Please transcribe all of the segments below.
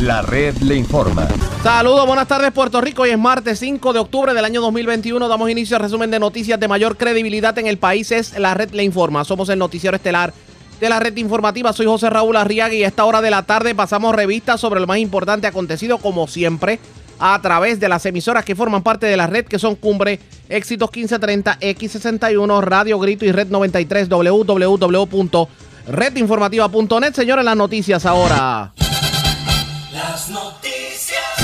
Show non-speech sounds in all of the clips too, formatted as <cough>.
La red le informa. Saludos, buenas tardes Puerto Rico. Hoy es martes 5 de octubre del año 2021. Damos inicio al resumen de noticias de mayor credibilidad en el país. Es La red le informa. Somos el noticiero estelar de la red informativa. Soy José Raúl Arriaga y a esta hora de la tarde pasamos revistas sobre lo más importante acontecido como siempre a través de las emisoras que forman parte de la red que son Cumbre, Éxitos 1530, X61, Radio Grito y Red 93, www.redinformativa.net. Señores, las noticias ahora.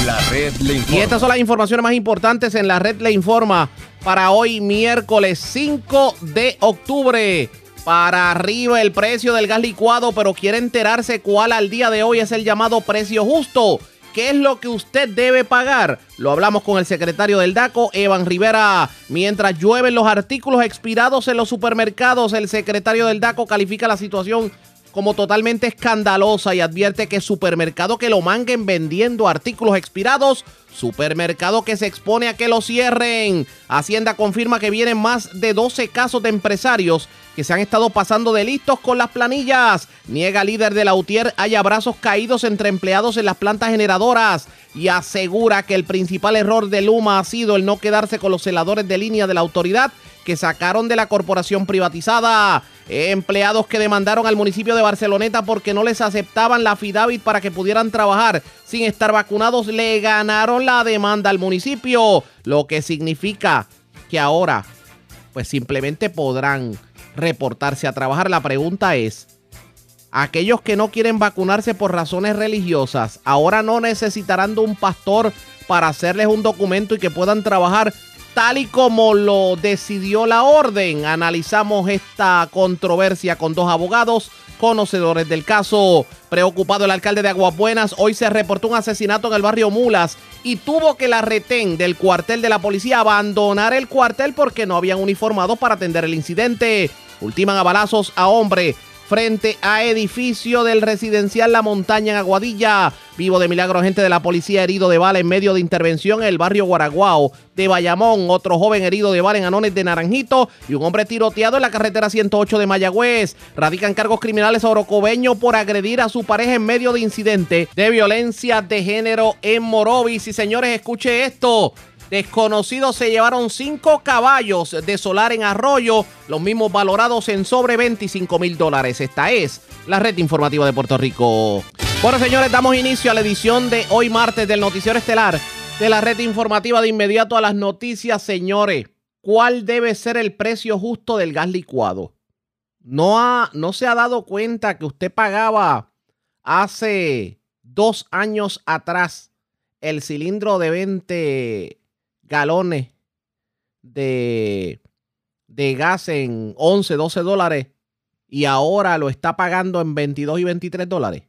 La red le informa. Y estas son las informaciones más importantes en la red le informa para hoy miércoles 5 de octubre. Para arriba el precio del gas licuado, pero quiere enterarse cuál al día de hoy es el llamado precio justo. ¿Qué es lo que usted debe pagar? Lo hablamos con el secretario del DACO, Evan Rivera. Mientras llueven los artículos expirados en los supermercados, el secretario del DACO califica la situación como totalmente escandalosa y advierte que supermercado que lo manguen vendiendo artículos expirados, supermercado que se expone a que lo cierren. Hacienda confirma que vienen más de 12 casos de empresarios que se han estado pasando de listos con las planillas. Niega líder de la UTIER haya brazos caídos entre empleados en las plantas generadoras y asegura que el principal error de Luma ha sido el no quedarse con los celadores de línea de la autoridad que sacaron de la corporación privatizada. Empleados que demandaron al municipio de Barceloneta porque no les aceptaban la FIDAVIT para que pudieran trabajar sin estar vacunados le ganaron la demanda al municipio, lo que significa que ahora pues simplemente podrán reportarse a trabajar. La pregunta es, aquellos que no quieren vacunarse por razones religiosas, ahora no necesitarán de un pastor para hacerles un documento y que puedan trabajar tal y como lo decidió la orden. Analizamos esta controversia con dos abogados conocedores del caso. Preocupado el alcalde de Aguabuenas, hoy se reportó un asesinato en el barrio Mulas y tuvo que la retén del cuartel de la policía abandonar el cuartel porque no habían uniformados para atender el incidente. Ultiman a balazos a hombre frente a edificio del residencial La Montaña en Aguadilla. Vivo de milagro, gente de la policía herido de bala en medio de intervención en el barrio Guaraguao de Bayamón. Otro joven herido de bala en Anones de Naranjito y un hombre tiroteado en la carretera 108 de Mayagüez. Radican cargos criminales a Orocobeño por agredir a su pareja en medio de incidente de violencia de género en Morovis. Y señores, escuche esto. Desconocidos se llevaron cinco caballos de solar en Arroyo, los mismos valorados en sobre 25 mil dólares. Esta es la red informativa de Puerto Rico. Bueno, señores, damos inicio a la edición de hoy martes del Noticiero Estelar de la red informativa de inmediato a las noticias, señores. ¿Cuál debe ser el precio justo del gas licuado? No, ha, no se ha dado cuenta que usted pagaba hace dos años atrás el cilindro de 20 galones de, de gas en 11, 12 dólares y ahora lo está pagando en 22 y 23 dólares.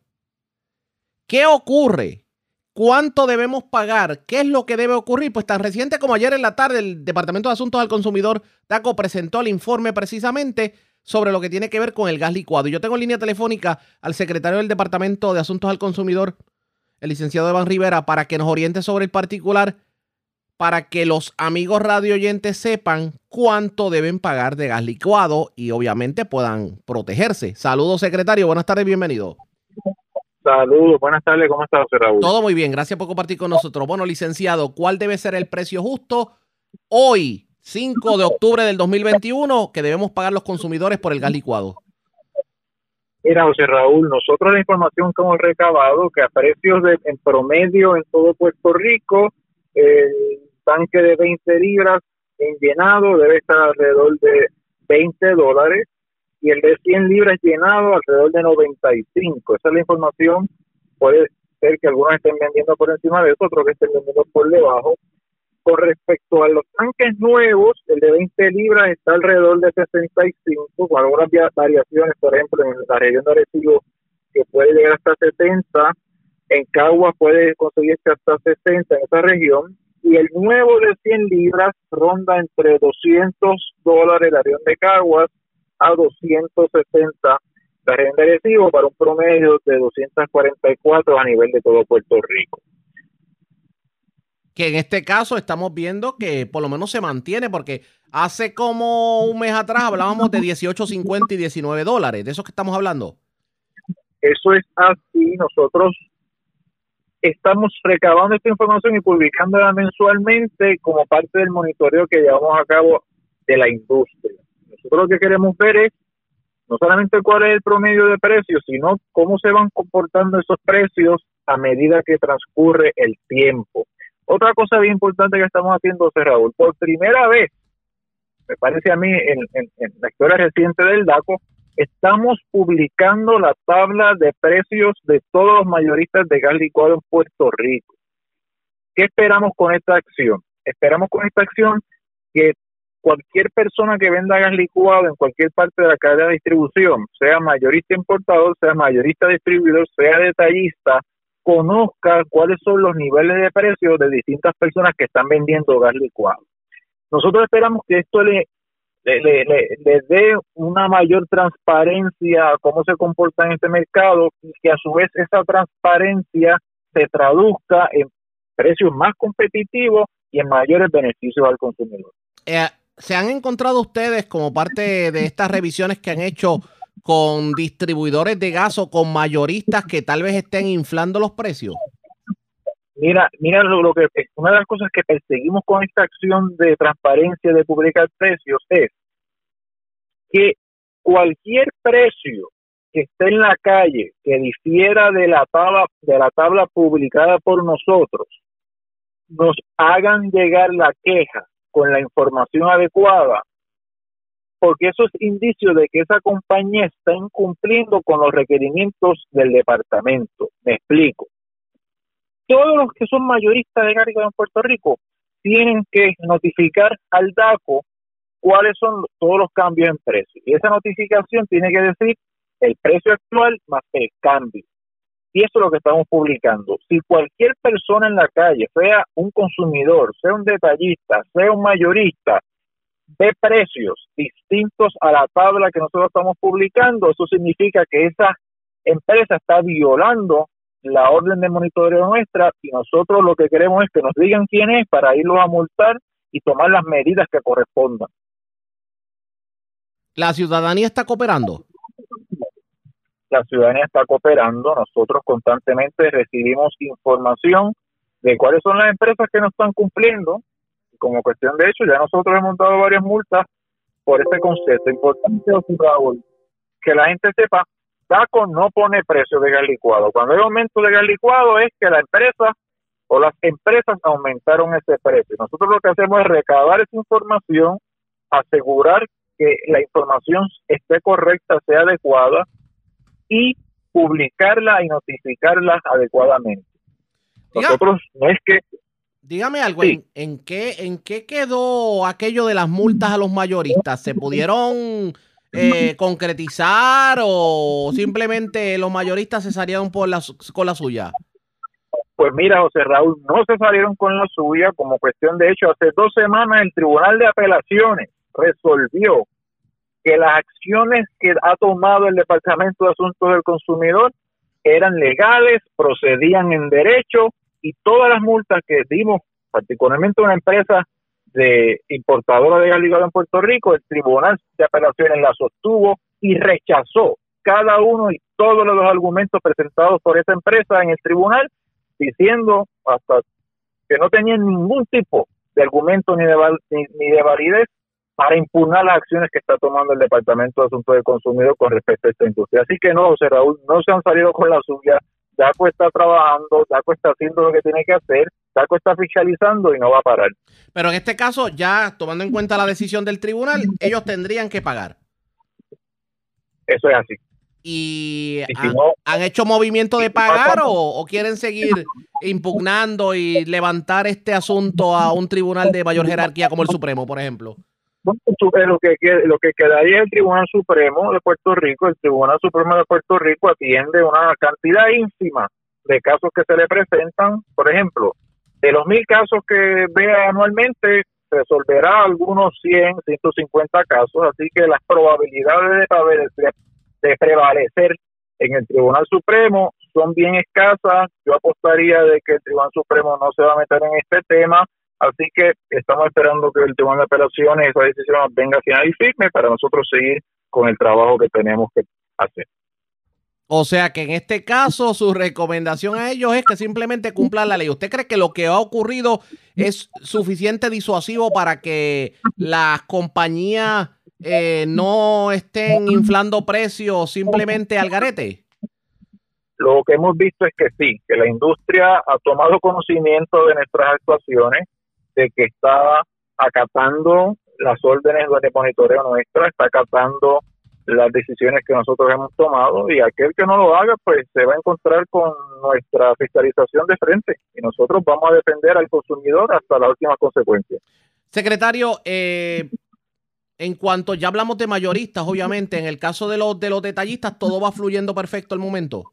¿Qué ocurre? ¿Cuánto debemos pagar? ¿Qué es lo que debe ocurrir? Pues tan reciente como ayer en la tarde el Departamento de Asuntos al Consumidor, DACO, presentó el informe precisamente sobre lo que tiene que ver con el gas licuado. Yo tengo en línea telefónica al secretario del Departamento de Asuntos al Consumidor, el licenciado Evan Rivera, para que nos oriente sobre el particular para que los amigos radio oyentes sepan cuánto deben pagar de gas licuado y obviamente puedan protegerse. Saludos, secretario. Buenas tardes, bienvenido. Saludos, buenas tardes. ¿Cómo está, José Raúl? Todo muy bien. Gracias por compartir con nosotros. Bueno, licenciado, ¿cuál debe ser el precio justo hoy, 5 de octubre del 2021, que debemos pagar los consumidores por el gas licuado? Mira, José Raúl, nosotros la información que hemos recabado, que a precios de, en promedio en todo Puerto Rico, el tanque de 20 libras en llenado debe estar alrededor de 20 dólares y el de 100 libras llenado alrededor de 95. Esa es la información. Puede ser que algunos estén vendiendo por encima de eso, otros que estén vendiendo por debajo. Con respecto a los tanques nuevos, el de 20 libras está alrededor de 65, con algunas variaciones, por ejemplo, en la región de Arecibo, que puede llegar hasta 70. En Cagua puede conseguirse hasta 60 en esa región y el nuevo de 100 libras ronda entre 200 dólares la región de Caguas a 260 la región de Arecibo para un promedio de 244 a nivel de todo Puerto Rico. Que en este caso estamos viendo que por lo menos se mantiene porque hace como un mes atrás hablábamos de 18.50 y 19 dólares. ¿De eso que estamos hablando? Eso es así. Nosotros estamos recabando esta información y publicándola mensualmente como parte del monitoreo que llevamos a cabo de la industria. Nosotros lo que queremos ver es no solamente cuál es el promedio de precios, sino cómo se van comportando esos precios a medida que transcurre el tiempo. Otra cosa bien importante que estamos haciendo, Raúl, por primera vez, me parece a mí, en, en la historia reciente del DACO, estamos publicando la tabla de precios de todos los mayoristas de gas licuado en Puerto Rico. ¿Qué esperamos con esta acción? Esperamos con esta acción que cualquier persona que venda gas licuado en cualquier parte de la cadena de distribución, sea mayorista importador, sea mayorista distribuidor, sea detallista, conozca cuáles son los niveles de precios de distintas personas que están vendiendo gas licuado. Nosotros esperamos que esto le le, le, dé una mayor transparencia a cómo se comporta en este mercado y que a su vez esa transparencia se traduzca en precios más competitivos y en mayores beneficios al consumidor. Eh, ¿Se han encontrado ustedes como parte de estas revisiones que han hecho con distribuidores de gas o con mayoristas que tal vez estén inflando los precios? Mira, mira lo, que una de las cosas que perseguimos con esta acción de transparencia de publicar precios es que cualquier precio que esté en la calle que difiera de la tabla de la tabla publicada por nosotros nos hagan llegar la queja con la información adecuada porque eso es indicio de que esa compañía está incumpliendo con los requerimientos del departamento. Me explico todos los que son mayoristas de gas en Puerto Rico tienen que notificar al DACO cuáles son todos los cambios en precio. Y esa notificación tiene que decir el precio actual más el cambio. Y eso es lo que estamos publicando. Si cualquier persona en la calle, sea un consumidor, sea un detallista, sea un mayorista, ve precios distintos a la tabla que nosotros estamos publicando, eso significa que esa empresa está violando la orden de monitoreo nuestra y nosotros lo que queremos es que nos digan quién es para irlos a multar y tomar las medidas que correspondan. ¿La ciudadanía está cooperando? La ciudadanía está cooperando. Nosotros constantemente recibimos información de cuáles son las empresas que no están cumpliendo. Como cuestión de hecho, ya nosotros hemos dado varias multas por este concepto. Importante, que la gente sepa DACO no pone precio de gas licuado. Cuando hay aumento de gas licuado es que la empresa o las empresas aumentaron ese precio. Nosotros lo que hacemos es recabar esa información, asegurar que la información esté correcta, sea adecuada y publicarla y notificarla adecuadamente. Nosotros no es que Dígame algo, ¿en, qué, ¿en qué quedó aquello de las multas a los mayoristas? ¿Se pudieron eh, concretizar o simplemente los mayoristas se salieron por la, con la suya? Pues mira, José Raúl, no se salieron con la suya como cuestión de hecho. Hace dos semanas el Tribunal de Apelaciones resolvió que las acciones que ha tomado el Departamento de Asuntos del Consumidor eran legales, procedían en derecho y todas las multas que dimos, particularmente una empresa de importadora de gas en Puerto Rico, el Tribunal de Apelaciones la sostuvo y rechazó cada uno y todos los argumentos presentados por esa empresa en el tribunal, diciendo hasta que no tenían ningún tipo de argumento ni de, ni, de validez para impugnar las acciones que está tomando el Departamento de Asuntos del Consumidor con respecto a esta industria. Así que no, José Raúl, no se han salido con la suya. DACO está trabajando, DACO está haciendo lo que tiene que hacer, DACO está fiscalizando y no va a parar. Pero en este caso, ya tomando en cuenta la decisión del tribunal, ellos tendrían que pagar. Eso es así. ¿Y, han, hecho movimiento de pagar o, quieren seguir impugnando y levantar este asunto a un tribunal de mayor jerarquía como el Supremo, por ejemplo? lo que, lo que quedaría el Tribunal Supremo de Puerto Rico, el Tribunal Supremo de Puerto Rico atiende una cantidad ínfima de casos que se le presentan. Por ejemplo, de los mil casos que vea anualmente, resolverá algunos 100, 150 casos, así que las probabilidades de, prevalecer en el Tribunal Supremo son bien escasas. Yo apostaría de que el Tribunal Supremo no se va a meter en este tema, así que estamos esperando que el Tribunal de Apelaciones esa decisión venga final y firme para nosotros seguir con el trabajo que tenemos que hacer. O sea que en este caso su recomendación a ellos es que simplemente cumplan la ley. ¿Usted cree que lo que ha ocurrido es suficiente disuasivo para que las compañías eh, no estén inflando precios simplemente al garete? Lo que hemos visto es que sí, que la industria ha tomado conocimiento de nuestras actuaciones, de que está acatando las órdenes de monitoreo nuestra, está acatando las decisiones que nosotros hemos tomado y aquel que no lo haga pues se va a encontrar con nuestra fiscalización de frente y nosotros vamos a defender al consumidor hasta la última consecuencia. Secretario, eh, en cuanto ya hablamos de mayoristas, obviamente, en el caso de los de los detallistas todo va fluyendo perfecto al momento.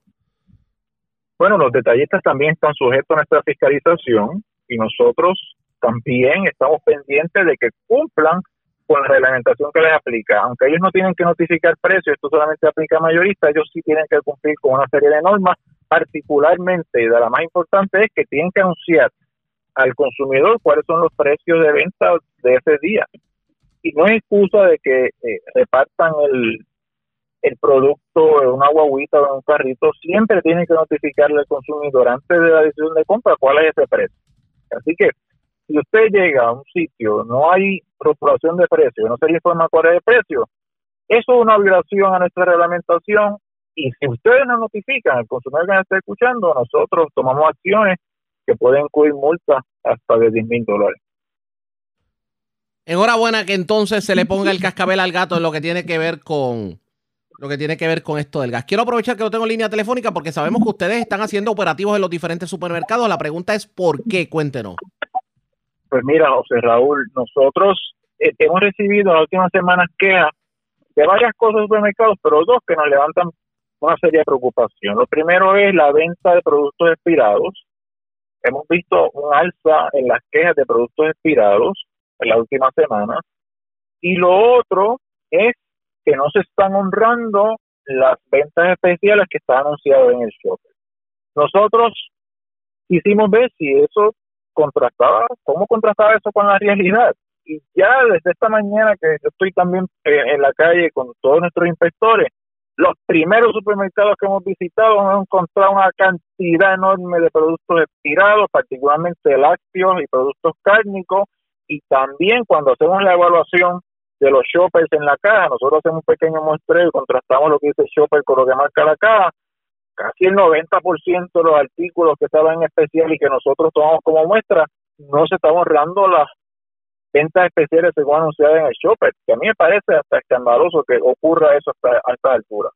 Bueno, los detallistas también están sujetos a nuestra fiscalización y nosotros también estamos pendientes de que cumplan con la reglamentación que les aplica. Aunque ellos no tienen que notificar precios, esto solamente aplica a mayoristas, ellos sí tienen que cumplir con una serie de normas, particularmente, y de la más importante es que tienen que anunciar al consumidor cuáles son los precios de venta de ese día. Y no es excusa de que eh, repartan el, el producto en una guaguita o en un carrito, siempre tienen que notificarle al consumidor antes de la decisión de compra cuál es ese precio. Así que si usted llega a un sitio, no hay rotulación de precio, no se le informa cuál el eso es una violación a nuestra reglamentación y si ustedes nos notifican al consumidor que nos está escuchando, nosotros tomamos acciones que pueden incluir multas hasta de 10 mil dólares. Enhorabuena que entonces se le ponga el cascabel al gato en lo que tiene que ver con lo que tiene que ver con esto del gas. Quiero aprovechar que lo tengo en línea telefónica porque sabemos que ustedes están haciendo operativos en los diferentes supermercados. La pregunta es ¿por qué? Cuéntenos. Pues mira, José Raúl, nosotros eh, hemos recibido en las últimas semanas quejas de varias cosas de supermercados, pero dos que nos levantan una seria preocupación. Lo primero es la venta de productos expirados. Hemos visto un alza en las quejas de productos expirados en las últimas semanas. Y lo otro es que no se están honrando las ventas especiales que están anunciadas en el shopper. Nosotros quisimos ver si eso contrastaba, cómo contrastaba eso con la realidad. Y ya desde esta mañana que yo estoy también eh, en la calle con todos nuestros inspectores, los primeros supermercados que hemos visitado hemos encontrado una cantidad enorme de productos expirados, particularmente lácteos y productos cárnicos, y también cuando hacemos la evaluación de los shoppers en la caja, nosotros hacemos un pequeño muestreo y contrastamos lo que dice el shopper con lo que marca la caja, casi el 90% de los artículos que estaban en especial y que nosotros tomamos como muestra, no se están ahorrando las ventas especiales según anunciadas en el shopper, que a mí me parece hasta escandaloso que ocurra eso hasta, a esta altura.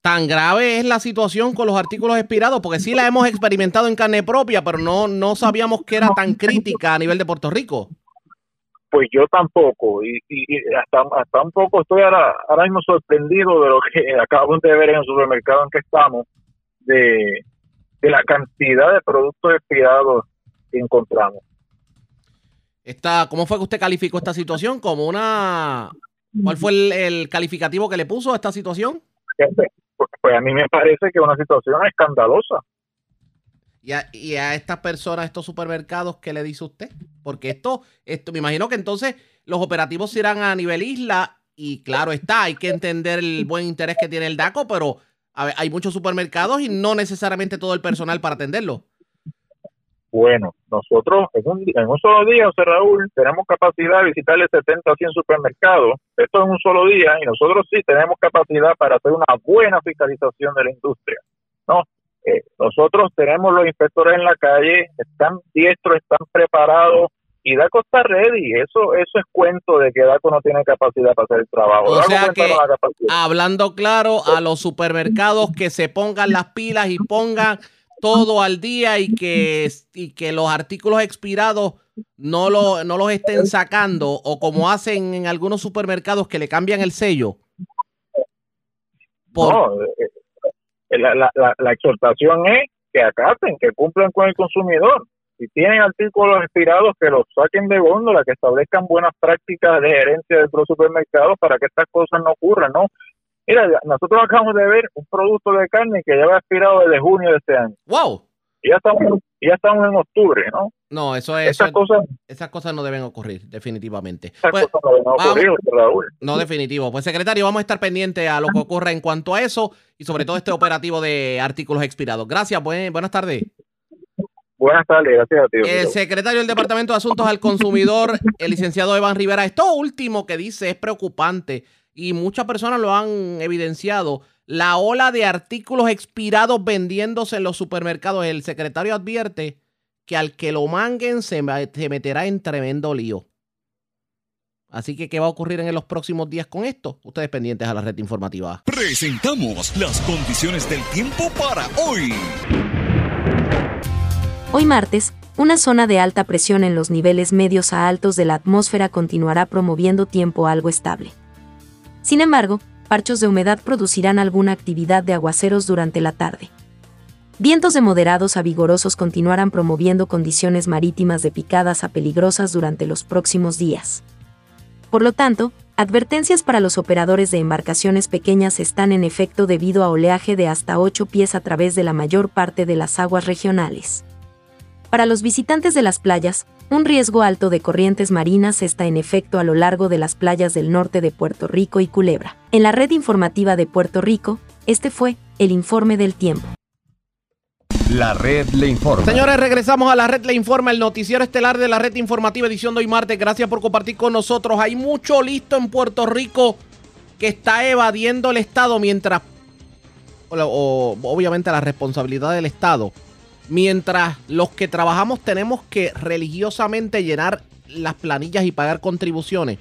Tan grave es la situación con los artículos expirados, porque sí la hemos experimentado en carne propia, pero no, no sabíamos que era tan crítica a nivel de Puerto Rico. Pues yo tampoco, y, hasta, hasta un poco estoy ahora, ahora mismo sorprendido de lo que <laughs> acabamos de ver en el supermercado en que estamos, de, la cantidad de productos expirados que encontramos. Esta, ¿Cómo fue que usted calificó esta situación? ¿Como una... ¿Cuál fue el, calificativo que le puso a esta situación? Pues, pues a mí me parece que es una situación escandalosa. Y a, y a estas personas, estos supermercados, ¿qué le dice usted? Porque esto, esto, me imagino que entonces los operativos irán a nivel isla y claro está, hay que entender el buen interés que tiene el DACO, pero hay muchos supermercados y no necesariamente todo el personal para atenderlo. Bueno, nosotros en un, solo día, José Raúl, tenemos capacidad de visitarle 70 o 100 supermercados. Esto en un solo día y nosotros sí tenemos capacidad para hacer una buena fiscalización de la industria. ¿no? Eh, nosotros tenemos los inspectores en la calle, están diestros, están preparados y DACO está ready. Eso, eso es cuento de que DACO no tiene capacidad para hacer el trabajo. O sea que, hablando claro, a los supermercados que se pongan las pilas y pongan todo al día y que, y que los artículos expirados no, lo, no los estén sacando o como hacen en algunos supermercados que le cambian el sello. No, eh, la, la, la, exhortación es que acaten, que cumplan con el consumidor. Si tienen artículos expirados, que los saquen de góndola, que establezcan buenas prácticas de gerencia de los supermercados para que estas cosas no ocurran, ¿no? Mira, nosotros acabamos de ver un producto de carne que lleva expirado desde junio de este año. ¡Wow! Ya estamos, ya estamos en octubre, ¿no? No, eso es. Esas cosas, esas cosas no deben ocurrir, definitivamente. esas Pues, cosas no deben ocurrir, no, definitivo. Pues, secretario, vamos a estar pendientes a lo que ocurra en cuanto a eso y sobre todo este operativo de artículos expirados. Gracias, buen- buenas tardes. Buenas tardes, gracias a ti. El secretario del Departamento de Asuntos al Consumidor, el licenciado Evan Rivera, esto último que dice es preocupante y muchas personas lo han evidenciado. La ola de artículos expirados vendiéndose en los supermercados. El secretario advierte que al que lo manguen se, meterá en tremendo lío. Así que, ¿qué va a ocurrir en los próximos días con esto? Ustedes pendientes a la red informativa. Presentamos las condiciones del tiempo para hoy. Hoy martes, una zona de alta presión en los niveles medios a altos de la atmósfera continuará promoviendo tiempo algo estable. Sin embargo, parchos de humedad producirán alguna actividad de aguaceros durante la tarde. Vientos de moderados a vigorosos continuarán promoviendo condiciones marítimas de picadas a peligrosas durante los próximos días. Por lo tanto, advertencias para los operadores de embarcaciones pequeñas están en efecto debido a oleaje de hasta 8 pies a través de la mayor parte de las aguas regionales. Para los visitantes de las playas, un riesgo alto de corrientes marinas está en efecto a lo largo de las playas del norte de Puerto Rico y Culebra. En la red informativa de Puerto Rico, este fue el informe del tiempo. La red le informa. Señores, regresamos a la red Le Informa, el noticiero estelar de la red informativa edición de hoy martes. Gracias por compartir con nosotros. Hay mucho listo en Puerto Rico que está evadiendo el Estado mientras, o, o, obviamente la responsabilidad del Estado, mientras los que trabajamos tenemos que religiosamente llenar las planillas y pagar contribuciones.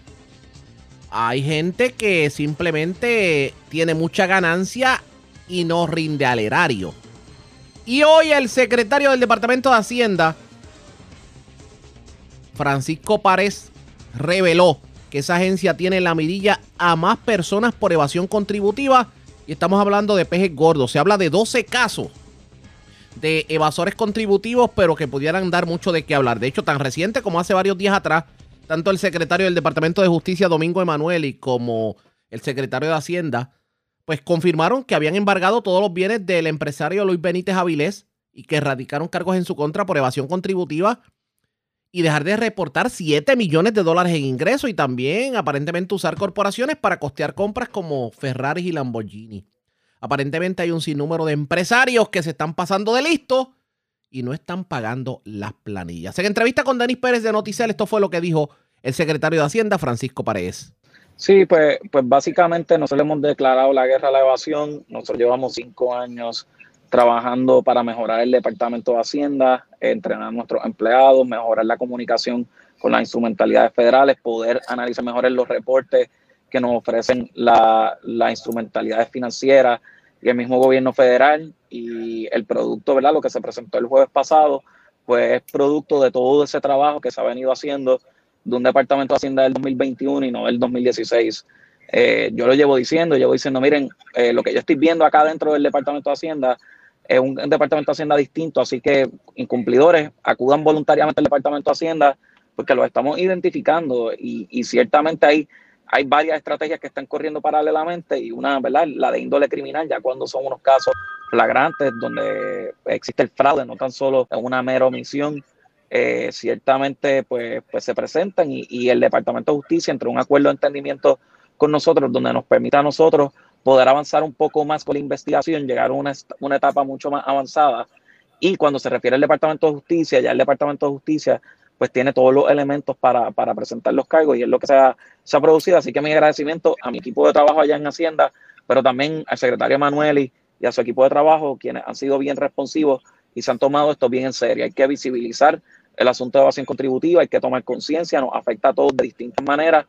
Hay gente que simplemente tiene mucha ganancia y no rinde al erario. Y hoy el secretario del Departamento de Hacienda, Francisco Párez, reveló que esa agencia tiene en la mirilla a más personas por evasión contributiva. Y estamos hablando de pejes gordos. Se habla de 12 casos de evasores contributivos, pero que pudieran dar mucho de qué hablar. De hecho, tan reciente como hace varios días atrás, tanto el secretario del Departamento de Justicia, Domingo Emanuel, y como el secretario de Hacienda, pues confirmaron que habían embargado todos los bienes del empresario Luis Benítez Avilés y que radicaron cargos en su contra por evasión contributiva y dejar de reportar 7 millones de dólares en ingresos y también aparentemente usar corporaciones para costear compras como Ferrari y Lamborghini. Aparentemente hay un sinnúmero de empresarios que se están pasando de listo y no están pagando las planillas. En entrevista con Denis Pérez de Noticel, esto fue lo que dijo el secretario de Hacienda, Francisco Paredes. Sí, pues, pues básicamente nosotros hemos declarado la guerra a la evasión. Nosotros llevamos cinco años trabajando para mejorar el Departamento de Hacienda, entrenar a nuestros empleados, mejorar la comunicación con las instrumentalidades federales, poder analizar mejor los reportes que nos ofrecen las la instrumentalidades financieras el mismo gobierno federal y el producto, ¿verdad? Lo que se presentó el jueves pasado, pues es producto de todo ese trabajo que se ha venido haciendo de un departamento de Hacienda del 2021 y no del 2016. Eh, yo lo llevo diciendo, llevo diciendo, miren, eh, lo que yo estoy viendo acá dentro del departamento de Hacienda es un, departamento de Hacienda distinto, así que incumplidores acudan voluntariamente al departamento de Hacienda porque los estamos identificando y ciertamente hay, hay varias estrategias que están corriendo paralelamente y una, ¿verdad? La de índole criminal, ya cuando son unos casos flagrantes donde existe el fraude, no tan solo una mera omisión eh, ciertamente pues, pues se presentan y, el Departamento de Justicia entre un acuerdo de entendimiento con nosotros donde nos permita a nosotros poder avanzar un poco más con la investigación, llegar a una, una etapa mucho más avanzada y cuando se refiere al Departamento de Justicia, ya el Departamento de Justicia pues tiene todos los elementos para, para presentar los cargos y es lo que se ha, se ha producido. Así que mi agradecimiento a mi equipo de trabajo allá en Hacienda, pero también al secretario Manueli y a su equipo de trabajo, quienes han sido bien responsivos y se han tomado esto bien en serio. Hay que visibilizar el asunto de evasión contributiva, hay que tomar conciencia, nos afecta a todos de distintas maneras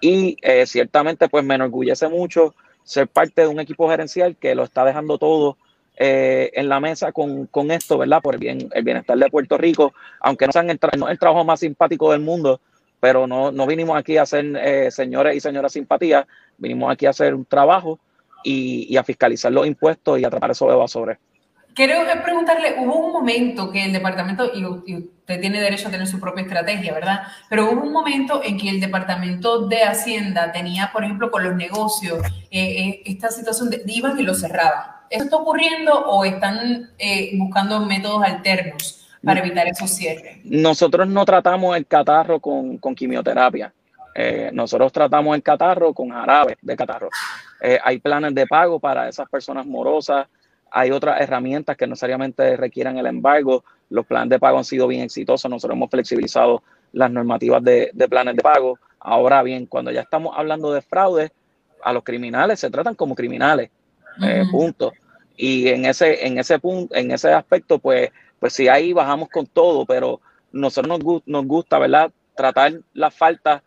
y eh, ciertamente pues me enorgullece mucho ser parte de un equipo gerencial que lo está dejando todo eh, en la mesa con, con, esto, ¿verdad? Por el, bien, el bienestar de Puerto Rico, aunque no sean el, no el trabajo más simpático del mundo, pero no, no vinimos aquí a ser eh, señores y señoras simpatía, vinimos aquí a hacer un trabajo y, y a fiscalizar los impuestos y a tratar esos evasores. Quiero preguntarle, hubo un momento que el departamento, y usted tiene derecho a tener su propia estrategia, ¿verdad? Pero hubo un momento en que el departamento de Hacienda tenía, por ejemplo, con los negocios, eh, eh, esta situación de iban y lo cerraban. ¿Eso está ocurriendo o están eh, buscando métodos alternos para evitar esos cierres? Nosotros no tratamos el catarro con, quimioterapia. Eh, nosotros tratamos el catarro con jarabe de catarro. Eh, hay planes de pago para esas personas morosas. Hay otras herramientas que necesariamente requieran el embargo. Los planes de pago han sido bien exitosos. Nosotros hemos flexibilizado las normativas de, planes de pago. Ahora bien, cuando ya estamos hablando de fraude, a los criminales se tratan como criminales. Eh, punto. Y en ese, en ese punto, en ese aspecto, pues, pues sí, ahí bajamos con todo, pero nosotros nos, nos gusta, ¿verdad? Tratar las faltas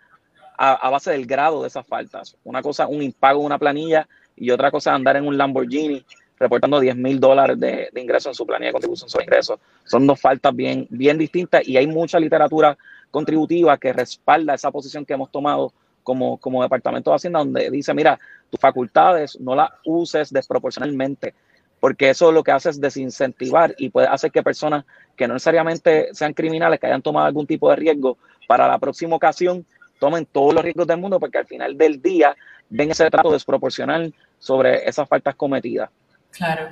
a, base del grado de esas faltas. Una cosa, un impago una planilla y otra cosa, andar en un Lamborghini reportando 10 mil dólares de, de ingresos en su planilla de contribución sobre ingresos. Son dos faltas bien, bien distintas y hay mucha literatura contributiva que respalda esa posición que hemos tomado como, como Departamento de Hacienda, donde dice, mira, tus facultades no las uses desproporcionalmente, porque eso lo que hace es desincentivar y puede hacer que personas que no necesariamente sean criminales, que hayan tomado algún tipo de riesgo, para la próxima ocasión tomen todos los riesgos del mundo, porque al final del día ven ese trato desproporcional sobre esas faltas cometidas. Claro.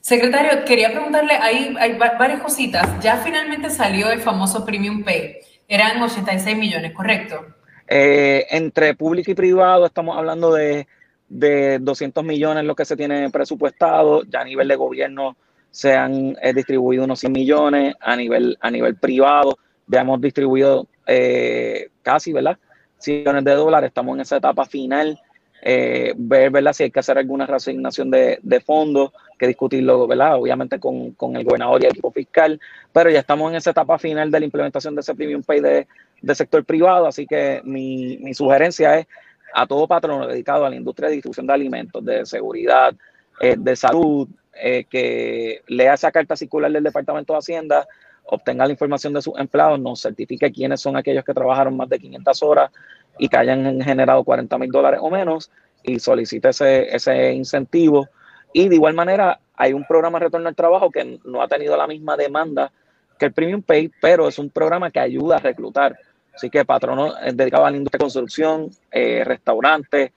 Secretario, quería preguntarle, hay, hay varias cositas. Ya finalmente salió el famoso Premium Pay. Eran 86 millones, ¿correcto? Eh, entre público y privado estamos hablando de, de 200 millones lo que se tiene presupuestado. Ya a nivel de gobierno se han eh, distribuido unos 100 millones. A nivel, a nivel privado ya hemos distribuido eh, casi, ¿verdad? 100 millones de dólares. Estamos en esa etapa final. Ver, ¿verdad? Si hay que hacer alguna reasignación de, de fondos que discutirlo, ¿verdad? Obviamente con, con, el gobernador y el equipo fiscal, pero ya estamos en esa etapa final de la implementación de ese premium pay de, de sector privado, así que mi, mi, sugerencia es a todo patrono dedicado a la industria de distribución de alimentos, de seguridad, eh, de salud, eh, que lea esa carta circular del Departamento de Hacienda, obtenga la información de sus empleados, nos certifique quiénes son aquellos que trabajaron más de 500 horas y que hayan generado 40 mil dólares o menos y solicite ese, ese incentivo y de igual manera, hay un programa de retorno al trabajo que no ha tenido la misma demanda que el Premium Pay, pero es un programa que ayuda a reclutar. Así que patronos eh, dedicados a la industria de construcción, eh, restaurantes,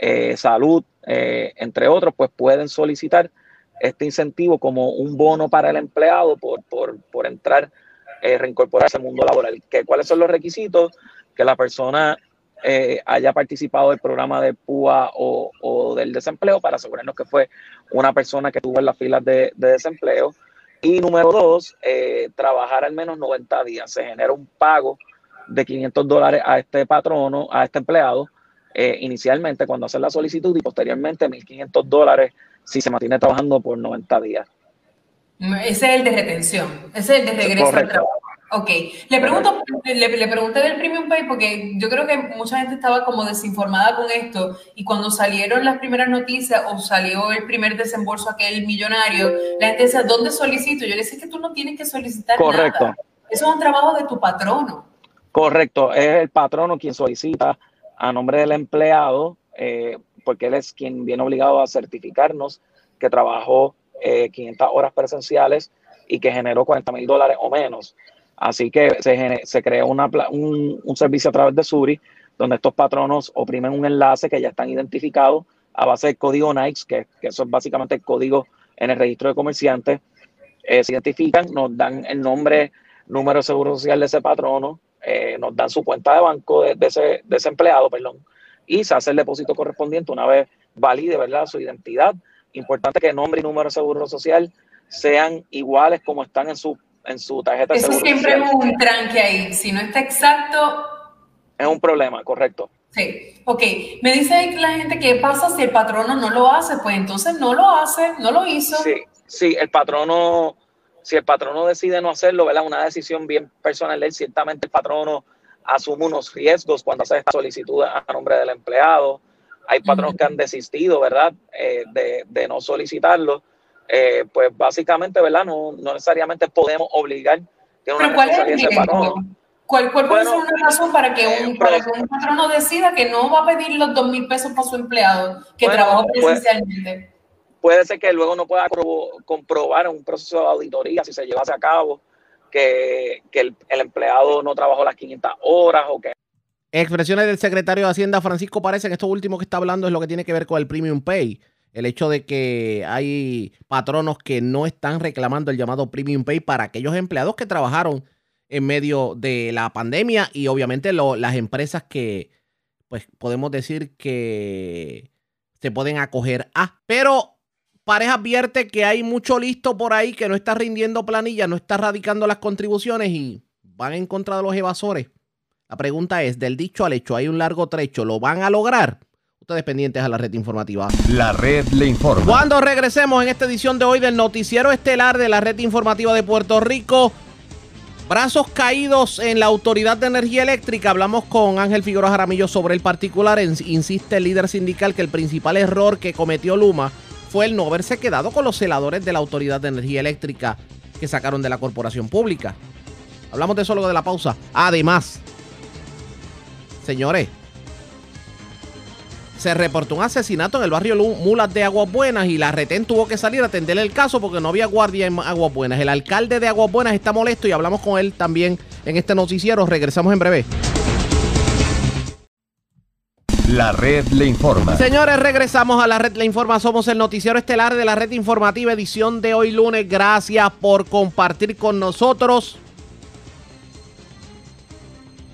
eh, salud, entre otros, pues pueden solicitar este incentivo como un bono para el empleado por, por, por entrar, reincorporarse al mundo laboral. ¿Que, ¿Cuáles son los requisitos? Que la persona eh, haya participado del programa de PUA o, del desempleo para asegurarnos que fue una persona que estuvo en las filas de, desempleo. Y número dos, eh, trabajar al menos 90 días. Se genera un pago de 500 dólares a este patrono, a este empleado, eh, inicialmente cuando hace la solicitud y posteriormente 1.500 dólares si se mantiene trabajando por 90 días. Ese es el de retención, ese es el de regreso al trabajo. Ok, le pregunto, le, pregunté del Premium Pay porque yo creo que mucha gente estaba como desinformada con esto y cuando salieron las primeras noticias o salió el primer desembolso aquel millonario, la gente decía, ¿dónde solicito? Yo le decía que tú no tienes que solicitar Correcto. nada. Eso es un trabajo de tu patrono. Correcto, es el patrono quien solicita a nombre del empleado, eh, porque él es quien viene obligado a certificarnos que trabajó 500 eh, horas presenciales y que generó 40 mil dólares o menos. Así que se, se creó una, un, un, servicio a través de Suri, donde estos patronos oprimen un enlace que ya están identificados a base del código NICE, que, que eso es básicamente el código en el registro de comerciantes. Eh, se identifican, nos dan el nombre, número de seguro social de ese patrono, eh, nos dan su cuenta de banco de, ese, de ese empleado, perdón, y se hace el depósito correspondiente una vez valide ¿verdad? su identidad. Importante que nombre y número de seguro social sean iguales como están en su en su tarjeta Eso siempre es un tranque ahí. Si no está exacto. Es un problema, correcto. Sí, ok. Me dice la gente que pasa si el patrono no lo hace, pues entonces no lo hace, no lo hizo. Sí, sí, el patrono, si el patrono decide no hacerlo, ¿verdad? Una decisión bien personal ciertamente el patrono asume unos riesgos cuando hace esta solicitud a nombre del empleado. Hay patronos que han desistido, ¿verdad? Eh, de, de no solicitarlo eh, pues básicamente, ¿verdad? No, no necesariamente podemos obligar que una ¿Pero cuál es el patrón. ¿Cuál, cuál puede ser una razón para que, un, para que un patrono decida que no va a pedir los dos mil pesos para su empleado que trabajó presencialmente? Puede, ser que luego no pueda comprobar en un proceso de auditoría si se llevase a cabo que, el, empleado no trabajó las 500 horas o que... Expresiones del secretario de Hacienda Francisco parece que esto último que está hablando es lo que tiene que ver con el premium pay el hecho de que hay patronos que no están reclamando el llamado Premium Pay para aquellos empleados que trabajaron en medio de la pandemia y obviamente las empresas que, pues podemos decir que se pueden acoger a. Pero Pareja advierte que hay mucho listo por ahí que no está rindiendo planilla, no está radicando las contribuciones y van en contra de los evasores. La pregunta es, del dicho al hecho, hay un largo trecho, ¿lo van a lograr? Ustedes pendientes a la red informativa. La red le informa. Cuando regresemos en esta edición de hoy del noticiero estelar de la red informativa de Puerto Rico, brazos caídos en la Autoridad de Energía Eléctrica. Hablamos con Ángel Figueroa Jaramillo sobre el particular. Insiste el líder sindical que el principal error que cometió Luma fue el no haberse quedado con los celadores de la Autoridad de Energía Eléctrica que sacaron de la corporación pública. Hablamos de eso luego de la pausa. Además, señores, se reportó un asesinato en el barrio Mulas de Aguas Buenas y la retén tuvo que salir a atender el caso porque no había guardia en Aguas Buenas. El alcalde de Aguas Buenas está molesto y hablamos con él también en este noticiero. Regresamos en breve. La red le informa. Señores, regresamos a la red le informa. Somos el noticiero estelar de la red informativa edición de hoy lunes. Gracias por compartir con nosotros.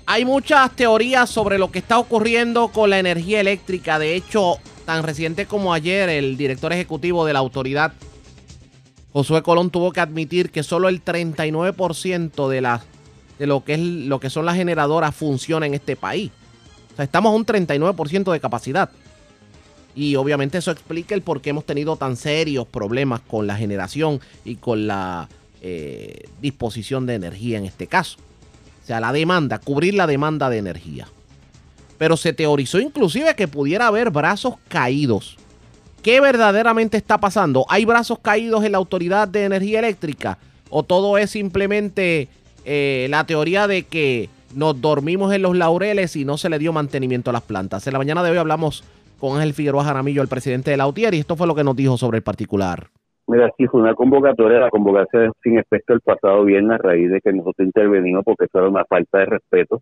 Hay muchas teorías sobre lo que está ocurriendo con la energía eléctrica. De hecho, tan reciente como ayer, el director ejecutivo de la autoridad, Josué Colón, tuvo que admitir que solo el 39% de, las de lo, que es, lo que son las generadoras funciona en este país estamos a un 39% de capacidad. Y obviamente eso explica el por qué hemos tenido tan serios problemas con la generación y con la eh, disposición de energía en este caso. O sea, la demanda, cubrir la demanda de energía. Pero se teorizó inclusive que pudiera haber brazos caídos. ¿Qué verdaderamente está pasando? ¿Hay brazos caídos en la Autoridad de Energía Eléctrica? ¿O todo es simplemente eh, la teoría de que nos dormimos en los laureles y no se le dio mantenimiento a las plantas. En la mañana de hoy hablamos con Ángel Figueroa Jaramillo, el presidente de la UTIER, y esto fue lo que nos dijo sobre el particular. Mira, sí, fue una convocatoria, la convocatoria sin efecto el pasado viernes a raíz de que nosotros intervenimos porque eso era una falta de respeto,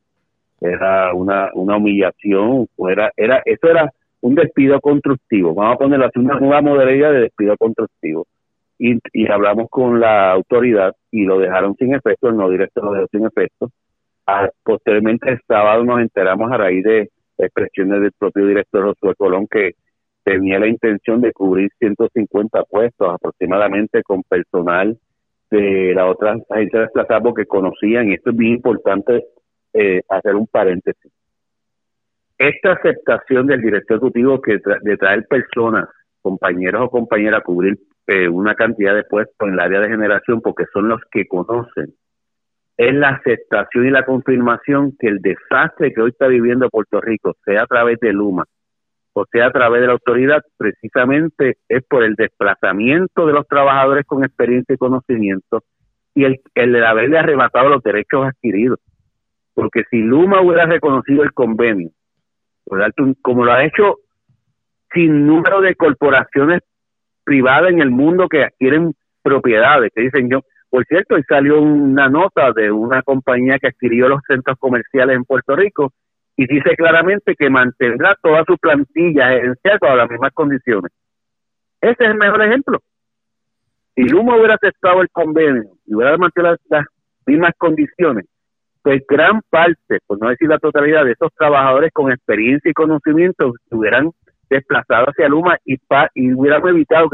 era una, una humillación, era, era, eso era un despido constructivo, vamos a ponerlo así, una nueva modalidad de despido constructivo. Y, y hablamos con la autoridad y lo dejaron sin efecto, el no directo lo dejó sin efecto posteriormente el sábado nos enteramos a raíz de expresiones del propio director Josué Colón que tenía la intención de cubrir 150 puestos aproximadamente con personal de la otra agencia desplazada que conocían, y esto es bien importante eh, hacer un paréntesis. Esta aceptación del director ejecutivo que de traer personas, compañeros o compañeras, a cubrir eh, una cantidad de puestos en el área de generación, porque son los que conocen es la aceptación y la confirmación que el desastre que hoy está viviendo Puerto Rico, sea a través de Luma o sea a través de la autoridad, precisamente es por el desplazamiento de los trabajadores con experiencia y conocimiento y el, el haberle arrebatado los derechos adquiridos. Porque si Luma hubiera reconocido el convenio, como lo ha hecho sin número de corporaciones privadas en el mundo que adquieren propiedades, que dicen yo, por cierto, hoy salió una nota de una compañía que adquirió los centros comerciales en Puerto Rico y dice claramente que mantendrá toda su plantilla en a las mismas condiciones. Ese es el mejor ejemplo. Si Luma hubiera aceptado el convenio y hubiera mantenido las, mismas condiciones, pues gran parte, por no decir la totalidad, de esos trabajadores con experiencia y conocimiento se hubieran desplazado hacia Luma y, pa, y hubieran evitado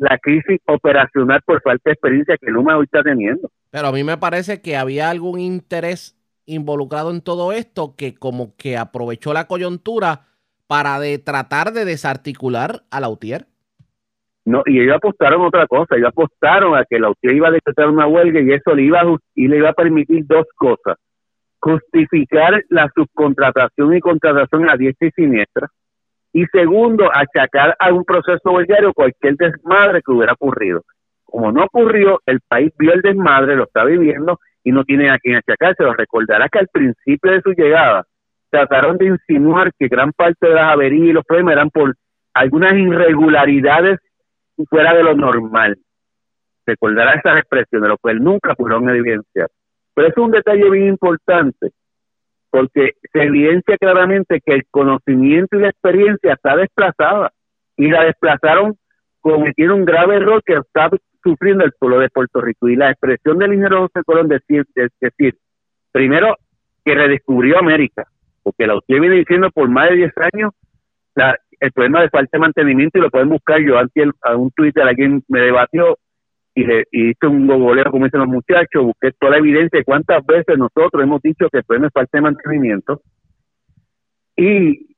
la crisis operacional por falta de experiencia que Luma hoy está teniendo. Pero a mí me parece que había algún interés involucrado en todo esto que como que aprovechó la coyuntura para de tratar de desarticular a Lautier. No, y ellos apostaron otra cosa, ellos apostaron a que Lautier iba a decretar una huelga y eso le iba a, y le iba a permitir dos cosas. Justificar la subcontratación y contratación a diestra y siniestra y segundo, achacar a un proceso huelgario cualquier desmadre que hubiera ocurrido. Como no ocurrió, el país vio el desmadre, lo está viviendo y no tiene a quien achacarse. Lo recordará que al principio de su llegada trataron de insinuar que gran parte de las averías y los problemas eran por algunas irregularidades fuera de lo normal. Recordará esas expresiones, lo cual nunca pudieron evidenciar. Pero es un detalle bien importante porque se evidencia claramente que el conocimiento y la experiencia está desplazada. y la desplazaron cometieron un grave error que está sufriendo el pueblo de Puerto Rico. Y la expresión del ingeniero José Colón decir, primero que redescubrió América, porque la UCI viene diciendo por más de 10 años la, el problema de falta de mantenimiento y lo pueden buscar. Yo antes a un Twitter alguien me debatió y, le, y hice un gogoleo como dicen los muchachos, busqué toda la evidencia de cuántas veces nosotros hemos dicho que el problema es falta de mantenimiento. Y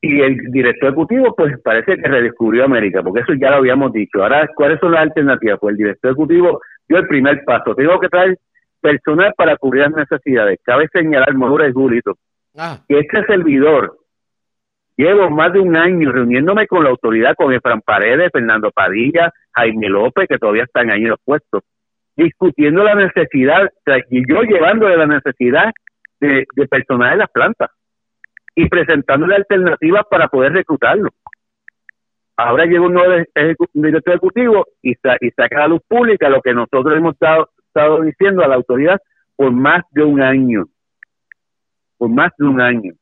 y el director ejecutivo pues parece que redescubrió América, porque eso ya lo habíamos dicho. Ahora, ¿cuáles son las alternativas? Pues el director ejecutivo dio el primer paso. Tengo que traer personal para cubrir las necesidades. Cabe señalar, Maura y Julito, ah. que este servidor llevo más de un año reuniéndome con la autoridad, con Efran Paredes, Fernando Padilla, Jaime López, que todavía están ahí en los puestos, discutiendo la necesidad, y yo llevándole la necesidad de, de personal en las plantas y presentándole alternativas para poder reclutarlo. Ahora llega un nuevo director ejecutivo y, y saca a la luz pública lo que nosotros hemos estado, diciendo a la autoridad por más de un año. Por más de un año.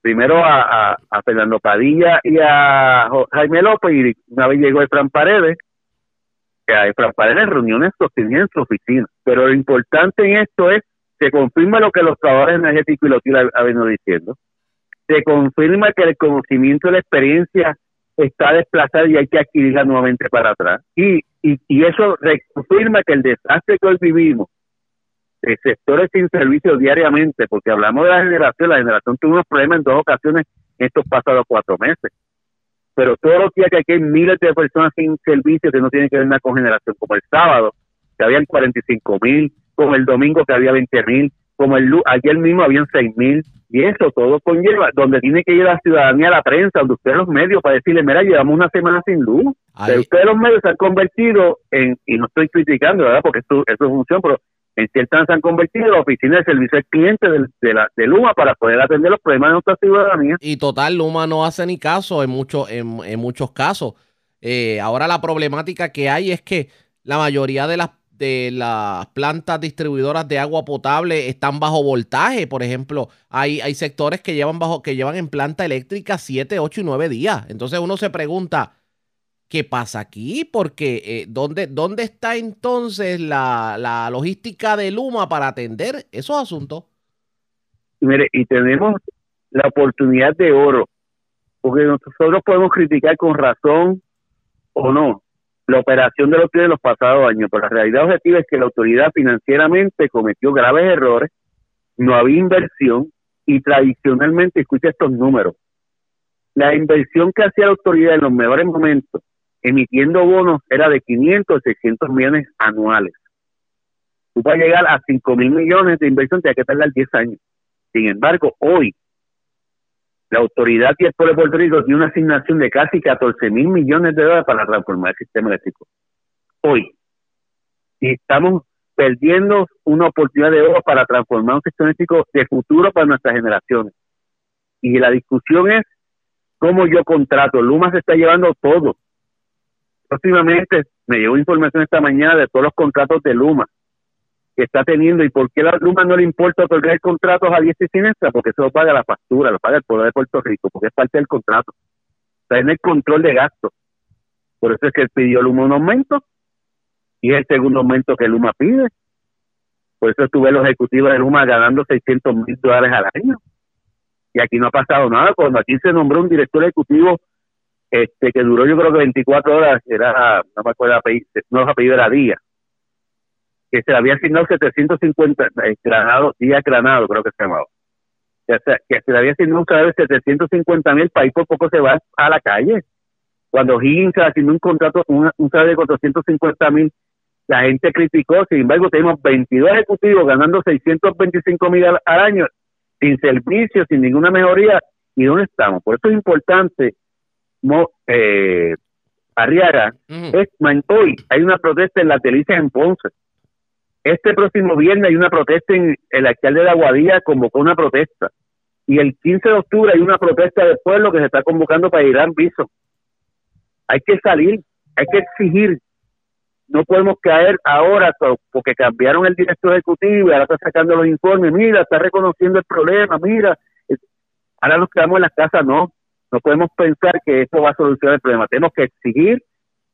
Primero a, Fernando Padilla y a Jaime López, y una vez llegó Efran Paredes, que a Efran Paredes reuniones sostenía en su oficina. Pero lo importante en esto es que confirma lo que los trabajadores energéticos y lo que ha venido diciendo se confirma que el conocimiento y la experiencia está desplazada y hay que adquirirla nuevamente para atrás. Y, y, y eso confirma que el desastre que hoy vivimos de sectores sin servicio diariamente, porque hablamos de la generación, la generación tuvo unos problemas en dos ocasiones en estos pasados cuatro meses. Pero todos los días que aquí hay miles de personas sin servicio que no tienen que ver nada con generación, como el sábado, que habían 45 mil, como el domingo que había 20 mil, como el ayer mismo habían seis mil y eso todo conlleva donde tiene que ir la ciudadanía a la prensa donde ustedes los medios para decirle mira llevamos una semana sin luz pero ustedes los medios se han convertido en y no estoy criticando verdad porque eso, eso es función pero en ciertas se han convertido en la oficina de servicio al cliente de, la, de Luma para poder atender los problemas de nuestra ciudadanía y total Luma no hace ni caso en muchos en, en muchos casos eh, ahora la problemática que hay es que la mayoría de las de las plantas distribuidoras de agua potable están bajo voltaje. Por ejemplo, hay, hay sectores que llevan, bajo, que llevan en planta eléctrica 7, 8 y 9 días. Entonces uno se pregunta, ¿qué pasa aquí? Porque eh, ¿dónde, ¿dónde está entonces la, la logística de Luma para atender esos asuntos? Mire, y tenemos la oportunidad de oro, porque nosotros podemos criticar con razón o no, la operación de los de los pasados años, pero la realidad objetiva es que la autoridad financieramente cometió graves errores, no había inversión y tradicionalmente, escucha estos números, la inversión que hacía la autoridad en los mejores momentos, emitiendo bonos, era de 500 o 600 millones anuales. Tú vas a llegar a 5 mil millones de inversión, te hay que tardar 10 años. Sin embargo, hoy la autoridad y el pueblo de Puerto Rico tiene una asignación de casi 14 mil millones de dólares para transformar el sistema eléctrico. Hoy. Y estamos perdiendo una oportunidad de oro para transformar un sistema eléctrico de futuro para nuestras generaciones. Y la discusión es cómo yo contrato. Luma se está llevando todo. Próximamente me llegó información esta mañana de todos los contratos de Luma que está teniendo y por qué a Luma no le importa otorgar contratos a diestra y siniestra, porque eso lo paga la factura, lo paga el Poder de Puerto Rico, porque es parte del contrato. Está en el control de gastos. Por eso es que él pidió Luma un aumento y es el segundo aumento que Luma pide. Por eso estuve los ejecutivos de Luma ganando 600 mil dólares al año. Y aquí no ha pasado nada. Cuando aquí se nombró un director ejecutivo este que duró yo creo que 24 horas, era, no me acuerdo, no los apellidos era Díaz que se le había asignado 750 eh, granados, día granado creo que se llamaba. Que se le había asignado un de 750 mil, país por poco se va a la calle. Cuando Higgins asignó un contrato, un, un salario de 450 mil, la gente criticó, sin embargo tenemos 22 ejecutivos ganando 625 mil al, año, sin servicio, sin ninguna mejoría, ¿y dónde estamos? Por eso es importante, eh, Arriaga, es, hoy hay una protesta en la Telicia en Ponce, este próximo viernes hay una protesta en el alcalde de Aguadilla convocó una protesta. Y el 15 de octubre hay una protesta del pueblo que se está convocando para ir a piso. Hay que salir, hay que exigir. No podemos caer ahora porque cambiaron el director ejecutivo y ahora está sacando los informes. Mira, está reconociendo el problema, mira. Ahora nos quedamos en las casas, no. No podemos pensar que esto va a solucionar el problema. Tenemos que exigir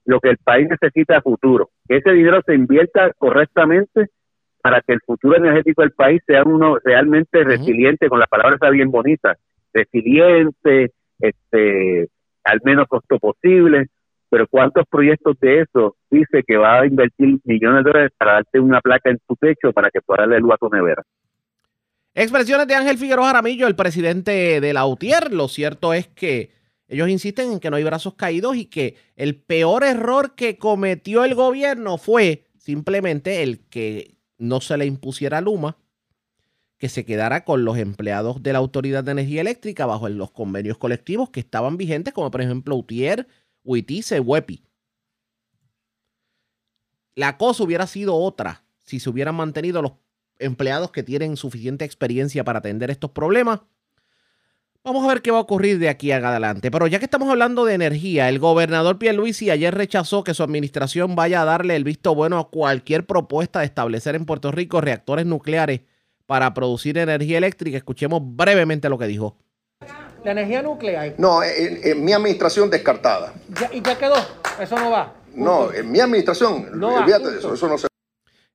lo que el país necesita a futuro, que ese dinero se invierta correctamente para que el futuro energético del país sea uno realmente resiliente, con la palabra está bien bonita, resiliente, este, al menos costo posible, pero ¿cuántos proyectos de eso dice que va a invertir millones de dólares para darte una placa en tu techo para que pueda darle luz a tu nevera? Expresiones de Ángel Figueroa Jaramillo, el presidente de la UTIER. Lo cierto es que ellos insisten en que no hay brazos caídos y que el peor error que cometió el gobierno fue simplemente el que no se le impusiera Luma, que se quedara con los empleados de la Autoridad de Energía Eléctrica bajo los convenios colectivos que estaban vigentes, como por ejemplo UTIER, Huitice, Huepi. La cosa hubiera sido otra si se hubieran mantenido los empleados que tienen suficiente experiencia para atender estos problemas. Vamos a ver qué va a ocurrir de aquí en adelante. Pero ya que estamos hablando de energía, el gobernador Pierluisi ayer rechazó que su administración vaya a darle el visto bueno a cualquier propuesta de establecer en Puerto Rico reactores nucleares para producir energía eléctrica. Escuchemos brevemente lo que dijo. La energía nuclear. No, en, mi administración descartada. ¿Y ya quedó? Eso no va. No, en mi administración, no olvídate de eso, eso no se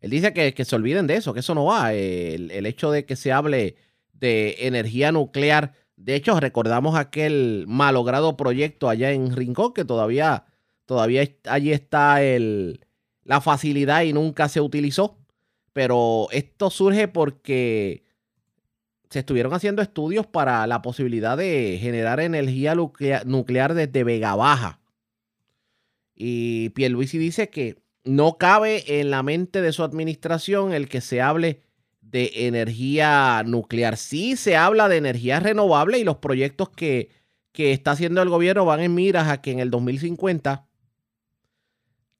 él dice que, que, se olviden de eso, que eso no va. El, el, hecho de que se hable de energía nuclear. De hecho, recordamos aquel malogrado proyecto allá en Rincón, que todavía, todavía allí está el, la facilidad y nunca se utilizó. Pero esto surge porque se estuvieron haciendo estudios para la posibilidad de generar energía nuclear desde Vega Baja. Y Pierluisi dice que no cabe en la mente de su administración el que se hable de energía nuclear. Sí se habla de energía renovable y los proyectos que, que está haciendo el gobierno van en miras a que en el 2050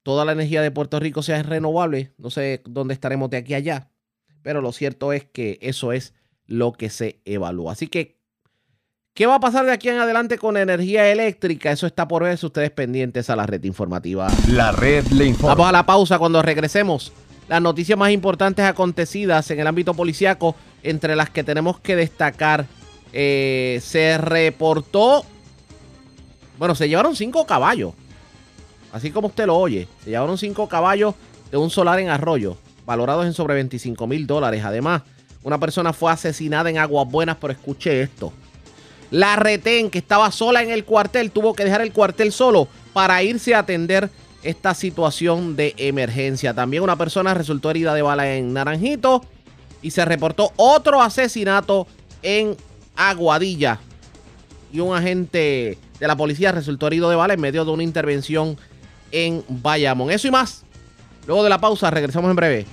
toda la energía de Puerto Rico sea renovable. No sé dónde estaremos de aquí a allá, pero lo cierto es que eso es lo que se evalúa. Así que ¿Qué va a pasar de aquí en adelante con energía eléctrica? Eso está por ver. Ustedes pendientes a la red informativa. La red le informa. Vamos a la pausa cuando regresemos. Las noticias más importantes acontecidas en el ámbito policiaco, entre las que tenemos que destacar, eh, se reportó. Bueno, se llevaron cinco caballos. Así como usted lo oye. Se llevaron cinco caballos de un solar en arroyo, valorados en sobre 25 mil dólares. Además, una persona fue asesinada en Aguas Buenas, pero escuche esto. La retén, que estaba sola en el cuartel, tuvo que dejar el cuartel solo para irse a atender esta situación de emergencia. También una persona resultó herida de bala en Naranjito y se reportó otro asesinato en Aguadilla. Y un agente de la policía resultó herido de bala en medio de una intervención en Bayamón. Eso y más. Luego de la pausa, regresamos en breve.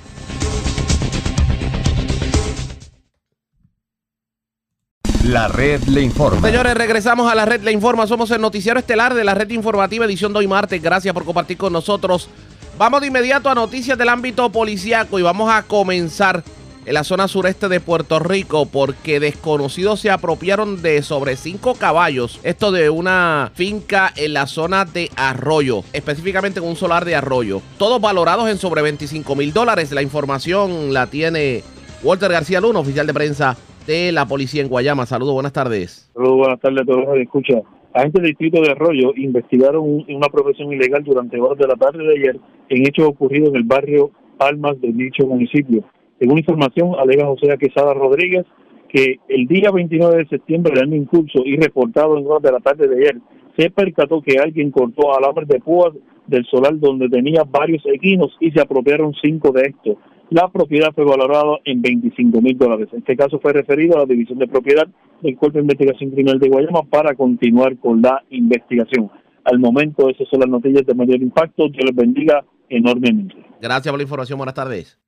La red le informa. Señores, regresamos a la red le informa. Somos el noticiero estelar de la red informativa edición de hoy martes. Gracias por compartir con nosotros. Vamos de inmediato a noticias del ámbito policiaco y vamos a comenzar en la zona sureste de Puerto Rico porque desconocidos se apropiaron de sobre cinco caballos. Esto de una finca en la zona de Arroyo, específicamente en un solar de Arroyo. Todos valorados en sobre 25 mil dólares. La información la tiene Walter García Luna, oficial de prensa de la policía en Guayama. Saludos, buenas tardes. Saludos, buenas tardes a todos los que escuchan. Agentes del Distrito de Arroyo investigaron una profesión ilegal durante horas de la tarde de ayer en hechos ocurridos en el barrio Palmas del dicho municipio. Según información, alega José Quesada Rodríguez que el día 29 de septiembre del año curso y reportado en horas de la tarde de ayer, se percató que alguien cortó alambres de púas del solar donde tenía varios equinos y se apropiaron cinco de estos. La propiedad fue valorada en 25 mil dólares. Este caso fue referido a la División de Propiedad del Cuerpo de Investigación Criminal de Guayama para continuar con la investigación. Al momento, esas son las noticias de mayor impacto. Dios les bendiga enormemente. Gracias por la información. Buenas tardes.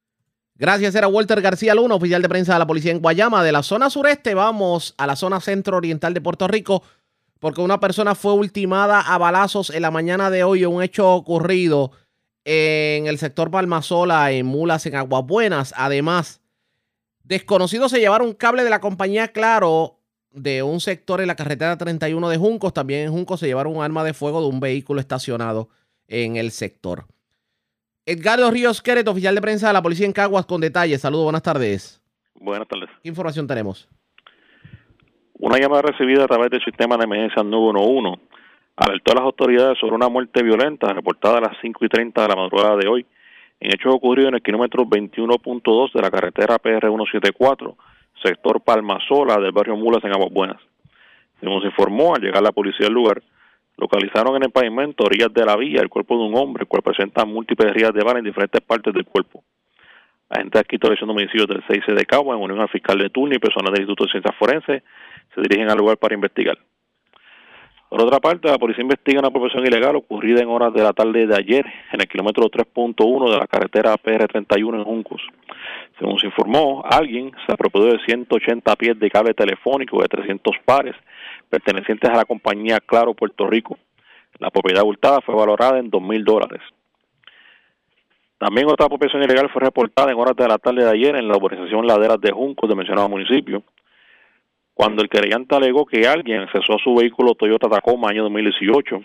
Gracias, era Walter García Luna, oficial de prensa de la policía en Guayama. De la zona sureste vamos a la zona centro-oriental de Puerto Rico, porque una persona fue ultimada a balazos en la mañana de hoy un hecho ocurrido en el sector Palmasola, en Mulas, en Aguas Buenas. Además, desconocidos se llevaron un cable de la compañía Claro de un sector en la carretera 31 de Juncos. También en Juncos se llevaron un arma de fuego de un vehículo estacionado en el sector. Edgardo Ríos Queret, oficial de prensa de la policía en Caguas, con detalles. Saludos, buenas tardes. Buenas tardes. ¿Qué información tenemos? Una llamada recibida a través del sistema de emergencia 911 alertó a las autoridades sobre una muerte violenta reportada a las 5 y 30 de la madrugada de hoy en hechos ocurridos en el kilómetro 21.2 de la carretera PR-174, sector Palmasola del barrio Mulas en Aguas Buenas. Según se informó, al llegar la policía al lugar, localizaron en el pavimento orillas de la vía el cuerpo de un hombre, el cual presenta múltiples heridas de bala en diferentes partes del cuerpo. Agentes aquí de homicidios del 6 de Cabo, en unión al fiscal de turno y personal del Instituto de Ciencias Forenses, se dirigen al lugar para investigar. Por otra parte, la policía investiga una profesión ilegal ocurrida en horas de la tarde de ayer en el kilómetro 3.1 de la carretera PR31 en Juncos. Según se informó, alguien se apropió de 180 pies de cable telefónico de 300 pares pertenecientes a la compañía Claro Puerto Rico. La propiedad hurtada fue valorada en dos mil dólares. También otra profesión ilegal fue reportada en horas de la tarde de ayer en la organización Laderas de Juncos de mencionado municipio cuando el querellante alegó que alguien accesó a su vehículo Toyota Tacoma año 2018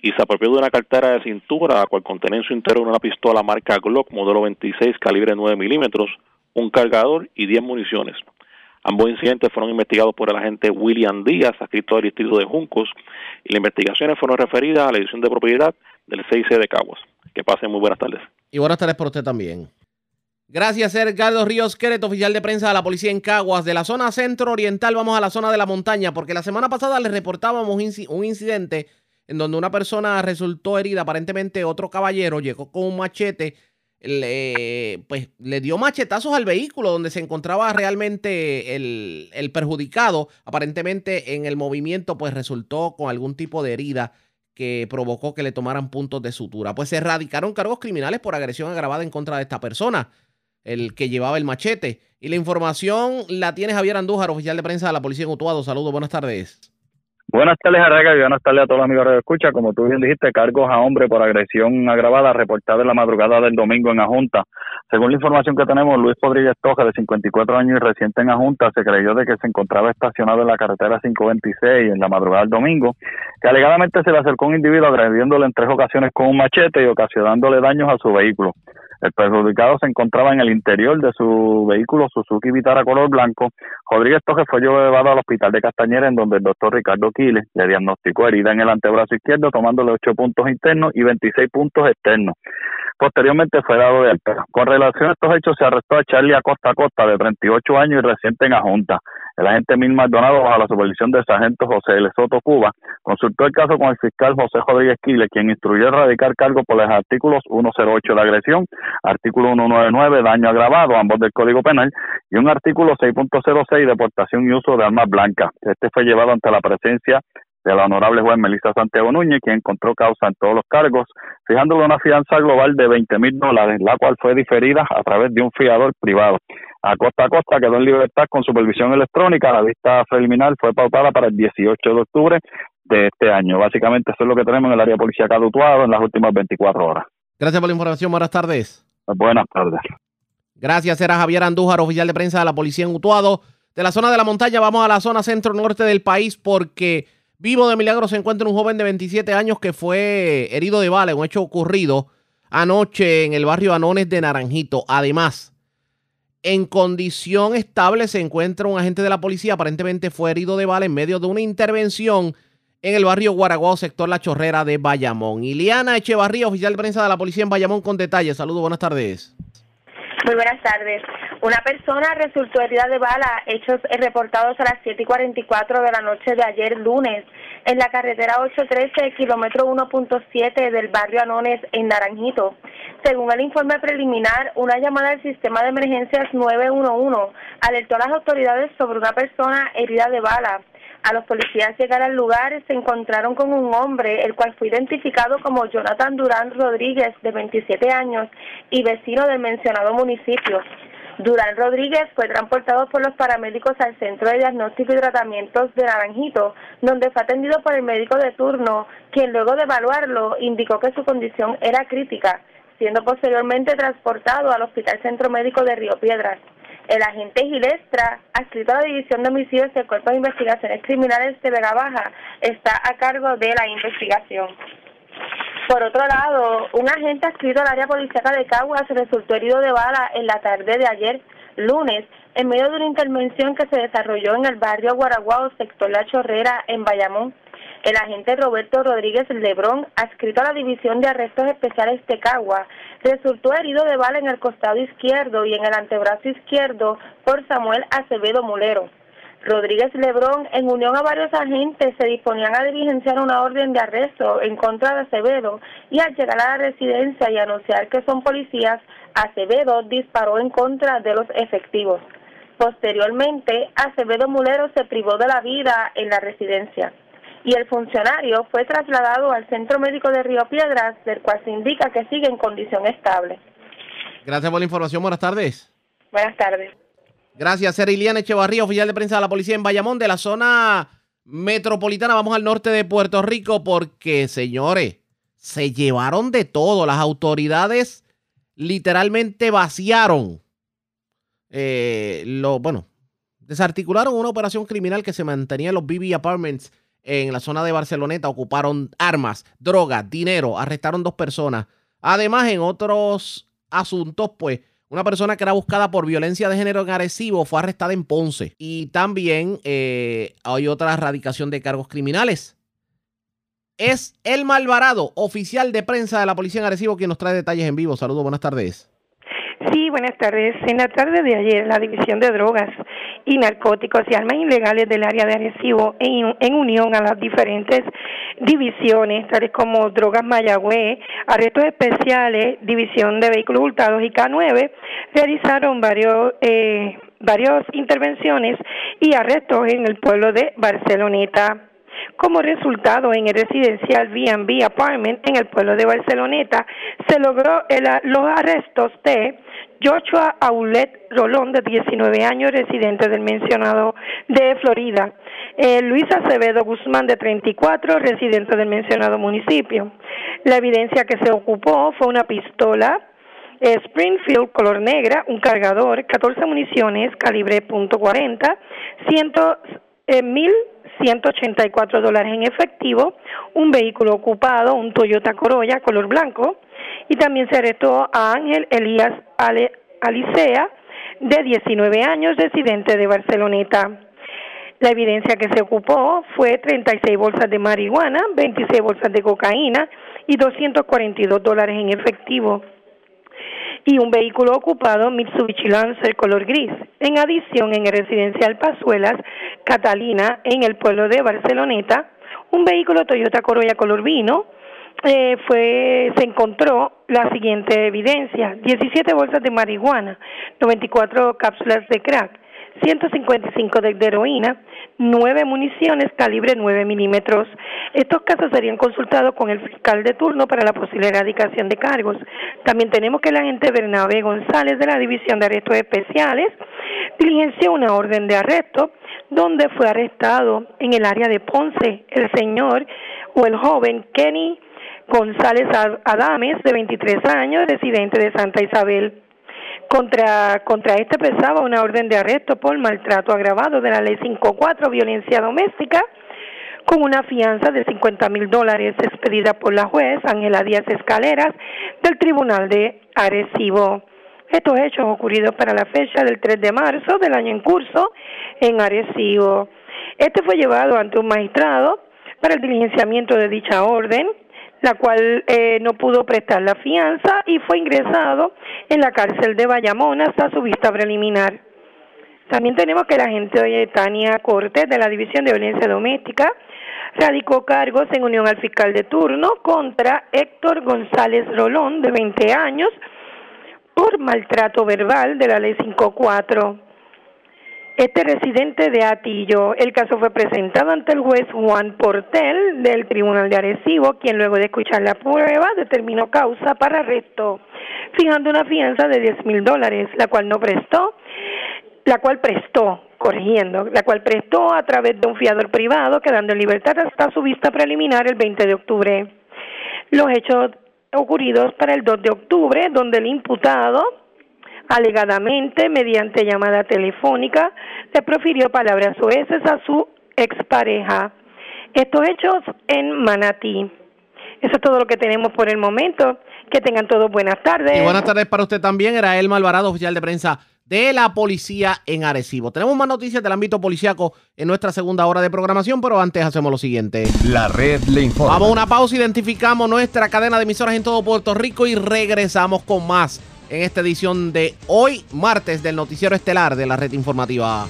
y se apropió de una cartera de cintura, a cual contenía en su interior una pistola marca Glock modelo 26 calibre 9 milímetros, un cargador y 10 municiones. Ambos incidentes fueron investigados por el agente William Díaz, adscrito del distrito de Juncos, y las investigaciones fueron referidas a la edición de propiedad del 6C de Caguas. Que pasen muy buenas tardes. Y buenas tardes para usted también. Gracias, Edgardo Ríos Queret, oficial de prensa de la policía en Caguas. De la zona centro-oriental vamos a la zona de la montaña, porque la semana pasada les reportábamos un incidente en donde una persona resultó herida. Aparentemente otro caballero llegó con un machete, le, pues, le dio machetazos al vehículo donde se encontraba realmente el, el perjudicado. Aparentemente en el movimiento pues resultó con algún tipo de herida que provocó que le tomaran puntos de sutura. Pues se erradicaron cargos criminales por agresión agravada en contra de esta persona el que llevaba el machete. Y la información la tiene Javier Andújar, oficial de prensa de la Policía en Utuado. Saludos, buenas tardes. Buenas tardes, Arrega, y buenas tardes a todos los amigos de escucha. Como tú bien dijiste, cargos a hombre por agresión agravada reportada en la madrugada del domingo en Ajunta. Según la información que tenemos, Luis Rodríguez Toja, de 54 años y reciente en Ajunta, se creyó de que se encontraba estacionado en la carretera 526 en la madrugada del domingo, que alegadamente se le acercó un individuo agrediéndole en tres ocasiones con un machete y ocasionándole daños a su vehículo. El perjudicado se encontraba en el interior de su vehículo Suzuki Vitara color blanco. Rodríguez Toje fue llevado al hospital de Castañera, en donde el doctor Ricardo Quiles le diagnosticó herida en el antebrazo izquierdo, tomándole 8 puntos internos y 26 puntos externos. Posteriormente fue dado de alta. Con relación a estos hechos, se arrestó a Charlie Acosta Costa, de 38 años y reciente en Ajunta. El agente Mil Maldonado, bajo la supervisión del sargento José L. Soto Cuba, consultó el caso con el fiscal José Rodríguez Quiles, quien instruyó erradicar cargo por los artículos 108 de agresión, artículo 199 daño agravado, ambos del Código Penal, y un artículo 6.06 deportación y uso de armas blancas. Este fue llevado ante la presencia de la honorable juez Melissa Santiago Núñez, quien encontró causa en todos los cargos, fijándole una fianza global de 20 mil dólares, la cual fue diferida a través de un fiador privado. A costa a costa quedó en libertad con supervisión electrónica. La vista preliminar fue pautada para el 18 de octubre de este año. Básicamente eso es lo que tenemos en el área de policía Utuado en las últimas 24 horas. Gracias por la información. Buenas tardes. Buenas tardes. Gracias. Era Javier Andújar, oficial de prensa de la policía en Utuado. De la zona de la montaña vamos a la zona centro-norte del país porque vivo de milagro se encuentra un joven de 27 años que fue herido de bala en un hecho ocurrido anoche en el barrio Anones de Naranjito. Además, en condición estable se encuentra un agente de la policía, aparentemente fue herido de bala en medio de una intervención en el barrio Guaraguao, sector La Chorrera de Bayamón. Iliana Echevarría, oficial de prensa de la policía en Bayamón, con detalles. Saludos, buenas tardes. Muy buenas tardes. Una persona resultó herida de bala, hechos reportados a las 7 y 44 de la noche de ayer lunes en la carretera 813, kilómetro 1.7 del barrio Anones en Naranjito. Según el informe preliminar, una llamada del sistema de emergencias 911 alertó a las autoridades sobre una persona herida de bala. A los policías llegar al lugar se encontraron con un hombre, el cual fue identificado como Jonathan Durán Rodríguez, de 27 años y vecino del mencionado municipio. Durán Rodríguez fue transportado por los paramédicos al Centro de Diagnóstico y Tratamientos de Naranjito, donde fue atendido por el médico de turno, quien luego de evaluarlo indicó que su condición era crítica, siendo posteriormente transportado al Hospital Centro Médico de Río Piedras. El agente Gilestra, adscrito a la División de Homicidios del Cuerpo de Investigaciones Criminales de Vega Baja, está a cargo de la investigación. Por otro lado, un agente adscrito al área policial de Caguas resultó herido de bala en la tarde de ayer lunes, en medio de una intervención que se desarrolló en el barrio Guaraguao, sector La Chorrera, en Bayamón. El agente Roberto Rodríguez Lebrón, adscrito a la División de Arrestos Especiales de Cagua, resultó herido de bala en el costado izquierdo y en el antebrazo izquierdo por Samuel Acevedo Mulero. Rodríguez Lebrón, en unión a varios agentes, se disponían a diligenciar una orden de arresto en contra de Acevedo y al llegar a la residencia y anunciar que son policías, Acevedo disparó en contra de los efectivos. Posteriormente, Acevedo Mulero se privó de la vida en la residencia y el funcionario fue trasladado al Centro Médico de Río Piedras, del cual se indica que sigue en condición estable. Gracias por la información. Buenas tardes. Buenas tardes. Gracias, Eriliana Echevarría, oficial de prensa de la policía en Bayamón, de la zona metropolitana. Vamos al norte de Puerto Rico porque, señores, se llevaron de todo. Las autoridades literalmente vaciaron eh, lo, bueno, desarticularon una operación criminal que se mantenía en los BB Apartments en la zona de Barceloneta. Ocuparon armas, drogas, dinero, arrestaron dos personas. Además, en otros asuntos, pues, una persona que era buscada por violencia de género agresivo fue arrestada en Ponce. Y también eh, hay otra erradicación de cargos criminales. Es el Malvarado, oficial de prensa de la Policía en Agresivo, quien nos trae detalles en vivo. Saludos, buenas tardes. Sí, buenas tardes. En la tarde de ayer, la División de Drogas y Narcóticos y Armas Ilegales del área de Arecibo, en, en unión a las diferentes divisiones, tales como Drogas Mayagüez, Arrestos Especiales, División de Vehículos Hurtados y K9, realizaron varios, eh, varias intervenciones y arrestos en el pueblo de Barceloneta. Como resultado, en el residencial B&B Apartment en el pueblo de Barceloneta, se logró los arrestos de Joshua Aulet Rolón, de 19 años, residente del mencionado de Florida. Eh, Luis Acevedo Guzmán, de 34, residente del mencionado municipio. La evidencia que se ocupó fue una pistola eh, Springfield color negra, un cargador, 14 municiones calibre .40, 100, eh, 1.184 dólares en efectivo, un vehículo ocupado, un Toyota Corolla color blanco, y también se arrestó a Ángel Elías Alicea, de 19 años, residente de Barceloneta. La evidencia que se ocupó fue 36 bolsas de marihuana, 26 bolsas de cocaína y 242 dólares en efectivo y un vehículo ocupado Mitsubishi Lancer color gris. En adición, en el residencial Pazuelas, Catalina, en el pueblo de Barceloneta, un vehículo Toyota Corolla color vino, eh, fue se encontró la siguiente evidencia: 17 bolsas de marihuana, 94 cápsulas de crack, 155 de heroína, 9 municiones calibre 9 milímetros. Estos casos serían consultados con el fiscal de turno para la posible erradicación de cargos. También tenemos que el agente Bernabé González de la División de Arrestos Especiales diligenció una orden de arresto donde fue arrestado en el área de Ponce el señor o el joven Kenny González Adames, de 23 años, residente de Santa Isabel. Contra, contra este pesaba una orden de arresto por maltrato agravado de la ley 54, violencia doméstica, con una fianza de 50 mil dólares expedida por la juez Ángela Díaz Escaleras del Tribunal de Arecibo. Estos hechos ocurridos para la fecha del 3 de marzo del año en curso en Arecibo. Este fue llevado ante un magistrado para el diligenciamiento de dicha orden la cual eh, no pudo prestar la fianza y fue ingresado en la cárcel de Bayamón hasta su vista preliminar. También tenemos que la agente Tania Cortés de la División de Violencia Doméstica radicó cargos en unión al fiscal de turno contra Héctor González Rolón, de 20 años, por maltrato verbal de la ley 54 este residente de Atillo. El caso fue presentado ante el juez Juan Portel del Tribunal de Arecibo, quien luego de escuchar la prueba determinó causa para arresto, fijando una fianza de 10 mil dólares, la cual no prestó, la cual prestó, corrigiendo, la cual prestó a través de un fiador privado, quedando en libertad hasta su vista preliminar el 20 de octubre. Los hechos ocurridos para el 2 de octubre, donde el imputado alegadamente mediante llamada telefónica le profirió palabras oeces a su expareja. Estos hechos en Manatí. Eso es todo lo que tenemos por el momento. Que tengan todos buenas tardes. Y buenas tardes para usted también. Era el Malvarado, oficial de prensa de la policía en Arecibo. Tenemos más noticias del ámbito policiaco en nuestra segunda hora de programación, pero antes hacemos lo siguiente. La red le informa. Vamos a una pausa, identificamos nuestra cadena de emisoras en todo Puerto Rico y regresamos con más en esta edición de hoy, martes, del noticiero estelar de la red informativa.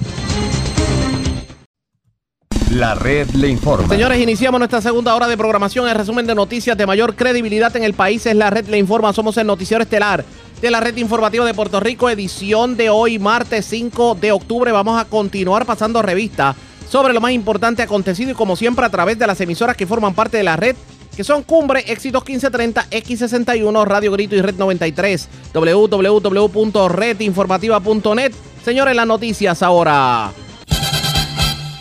La red le informa. Señores, iniciamos nuestra segunda hora de programación. El resumen de noticias de mayor credibilidad en el país es la red le informa. Somos el noticiero estelar de la red informativa de Puerto Rico, edición de hoy, martes 5 de octubre. Vamos a continuar pasando revista sobre lo más importante acontecido y como siempre a través de las emisoras que forman parte de la red que son Cumbre, Éxitos 1530, X61, Radio Grito y Red 93, www.redinformativa.net. Señores, las noticias ahora.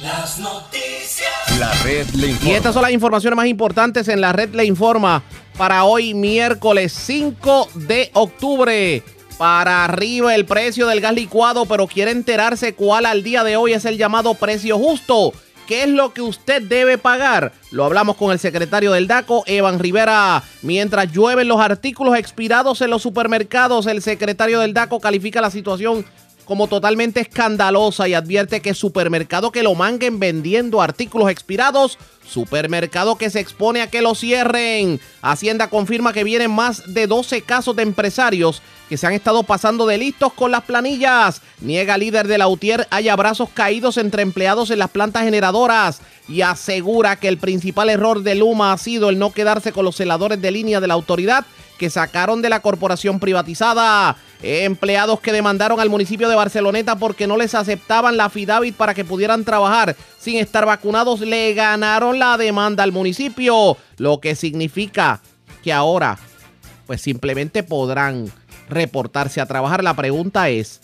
Las noticias. La red le informa. Y estas son las informaciones más importantes en la red le informa para hoy miércoles 5 de octubre. Para arriba el precio del gas licuado, pero quiere enterarse cuál al día de hoy es el llamado precio justo. ¿Qué es lo que usted debe pagar? Lo hablamos con el secretario del DACO, Evan Rivera. Mientras llueven los artículos expirados en los supermercados, el secretario del DACO califica la situación como totalmente escandalosa y advierte que supermercado que lo manguen vendiendo artículos expirados, supermercado que se expone a que lo cierren. Hacienda confirma que vienen más de 12 casos de empresarios que se han estado pasando de listos con las planillas. Niega líder de la UTIER haya brazos caídos entre empleados en las plantas generadoras y asegura que el principal error de Luma ha sido el no quedarse con los celadores de línea de la autoridad que sacaron de la corporación privatizada. Empleados que demandaron al municipio de Barceloneta porque no les aceptaban la FIDAVIT para que pudieran trabajar sin estar vacunados, le ganaron la demanda al municipio, lo que significa que ahora pues simplemente podrán reportarse a trabajar. La pregunta es,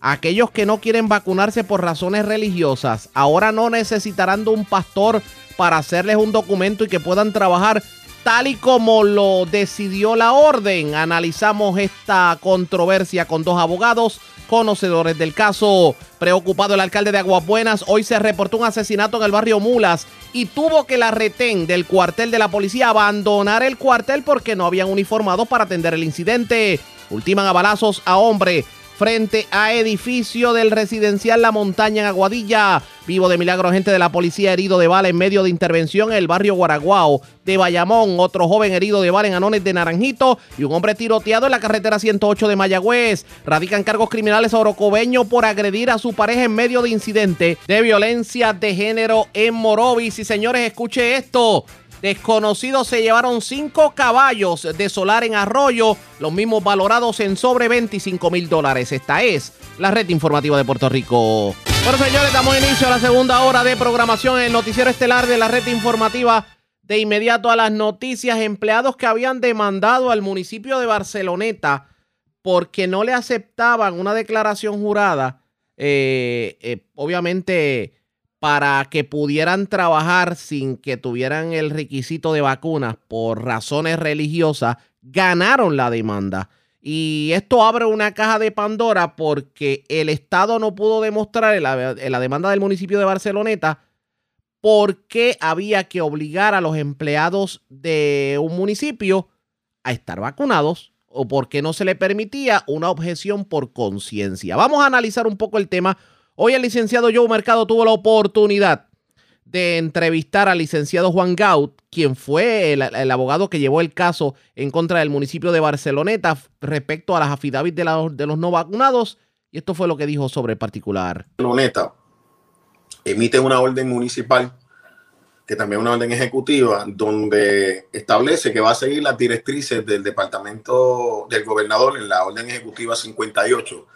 aquellos que no quieren vacunarse por razones religiosas, ahora no necesitarán de un pastor para hacerles un documento y que puedan trabajar tal y como lo decidió la orden. Analizamos esta controversia con dos abogados conocedores del caso. Preocupado el alcalde de Aguas Buenas, hoy se reportó un asesinato en el barrio Mulas y tuvo que la retén del cuartel de la policía abandonar el cuartel porque no habían uniformados para atender el incidente. Ultiman a balazos a hombre frente a edificio del residencial La Montaña en Aguadilla. Vivo de milagro, gente de la policía herido de bala en medio de intervención en el barrio Guaraguao de Bayamón. Otro joven herido de bala en Anones de Naranjito y un hombre tiroteado en la carretera 108 de Mayagüez. Radican cargos criminales a Orocobeño por agredir a su pareja en medio de incidente de violencia de género en Morovis. Y señores, escuche esto. Desconocidos se llevaron cinco caballos de solar en Arroyo, los mismos valorados en sobre 25 mil dólares. Esta es la red informativa de Puerto Rico. Bueno, señores, damos inicio a la segunda hora de programación en el noticiero estelar de la red informativa. De inmediato a las noticias, empleados que habían demandado al municipio de Barceloneta porque no le aceptaban una declaración jurada, eh, eh, obviamente para que pudieran trabajar sin que tuvieran el requisito de vacunas por razones religiosas, ganaron la demanda. Y esto abre una caja de Pandora porque el Estado no pudo demostrar en la, demanda del municipio de Barceloneta por qué había que obligar a los empleados de un municipio a estar vacunados o por qué no se le permitía una objeción por conciencia. Vamos a analizar un poco el tema Hoy el licenciado Joe Mercado tuvo la oportunidad de entrevistar al licenciado Juan Gaut, quien fue el, abogado que llevó el caso en contra del municipio de Barceloneta respecto a las afidavits de, de los no vacunados. Y esto fue lo que dijo sobre el particular. Barceloneta emite una orden municipal, que también es una orden ejecutiva, donde establece que va a seguir las directrices del departamento del gobernador en la orden ejecutiva 58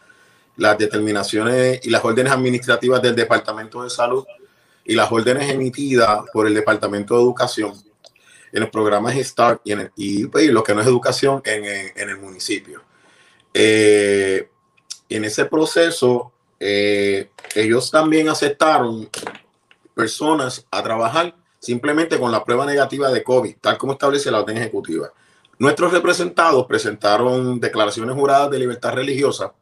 las determinaciones y las órdenes administrativas del Departamento de Salud y las órdenes emitidas por el Departamento de Educación en los programas START y, en pues, lo que no es educación en, en, el municipio. Eh, en ese proceso, eh, ellos también aceptaron personas a trabajar simplemente con la prueba negativa de COVID, tal como establece la orden ejecutiva. Nuestros representados presentaron declaraciones juradas de libertad religiosa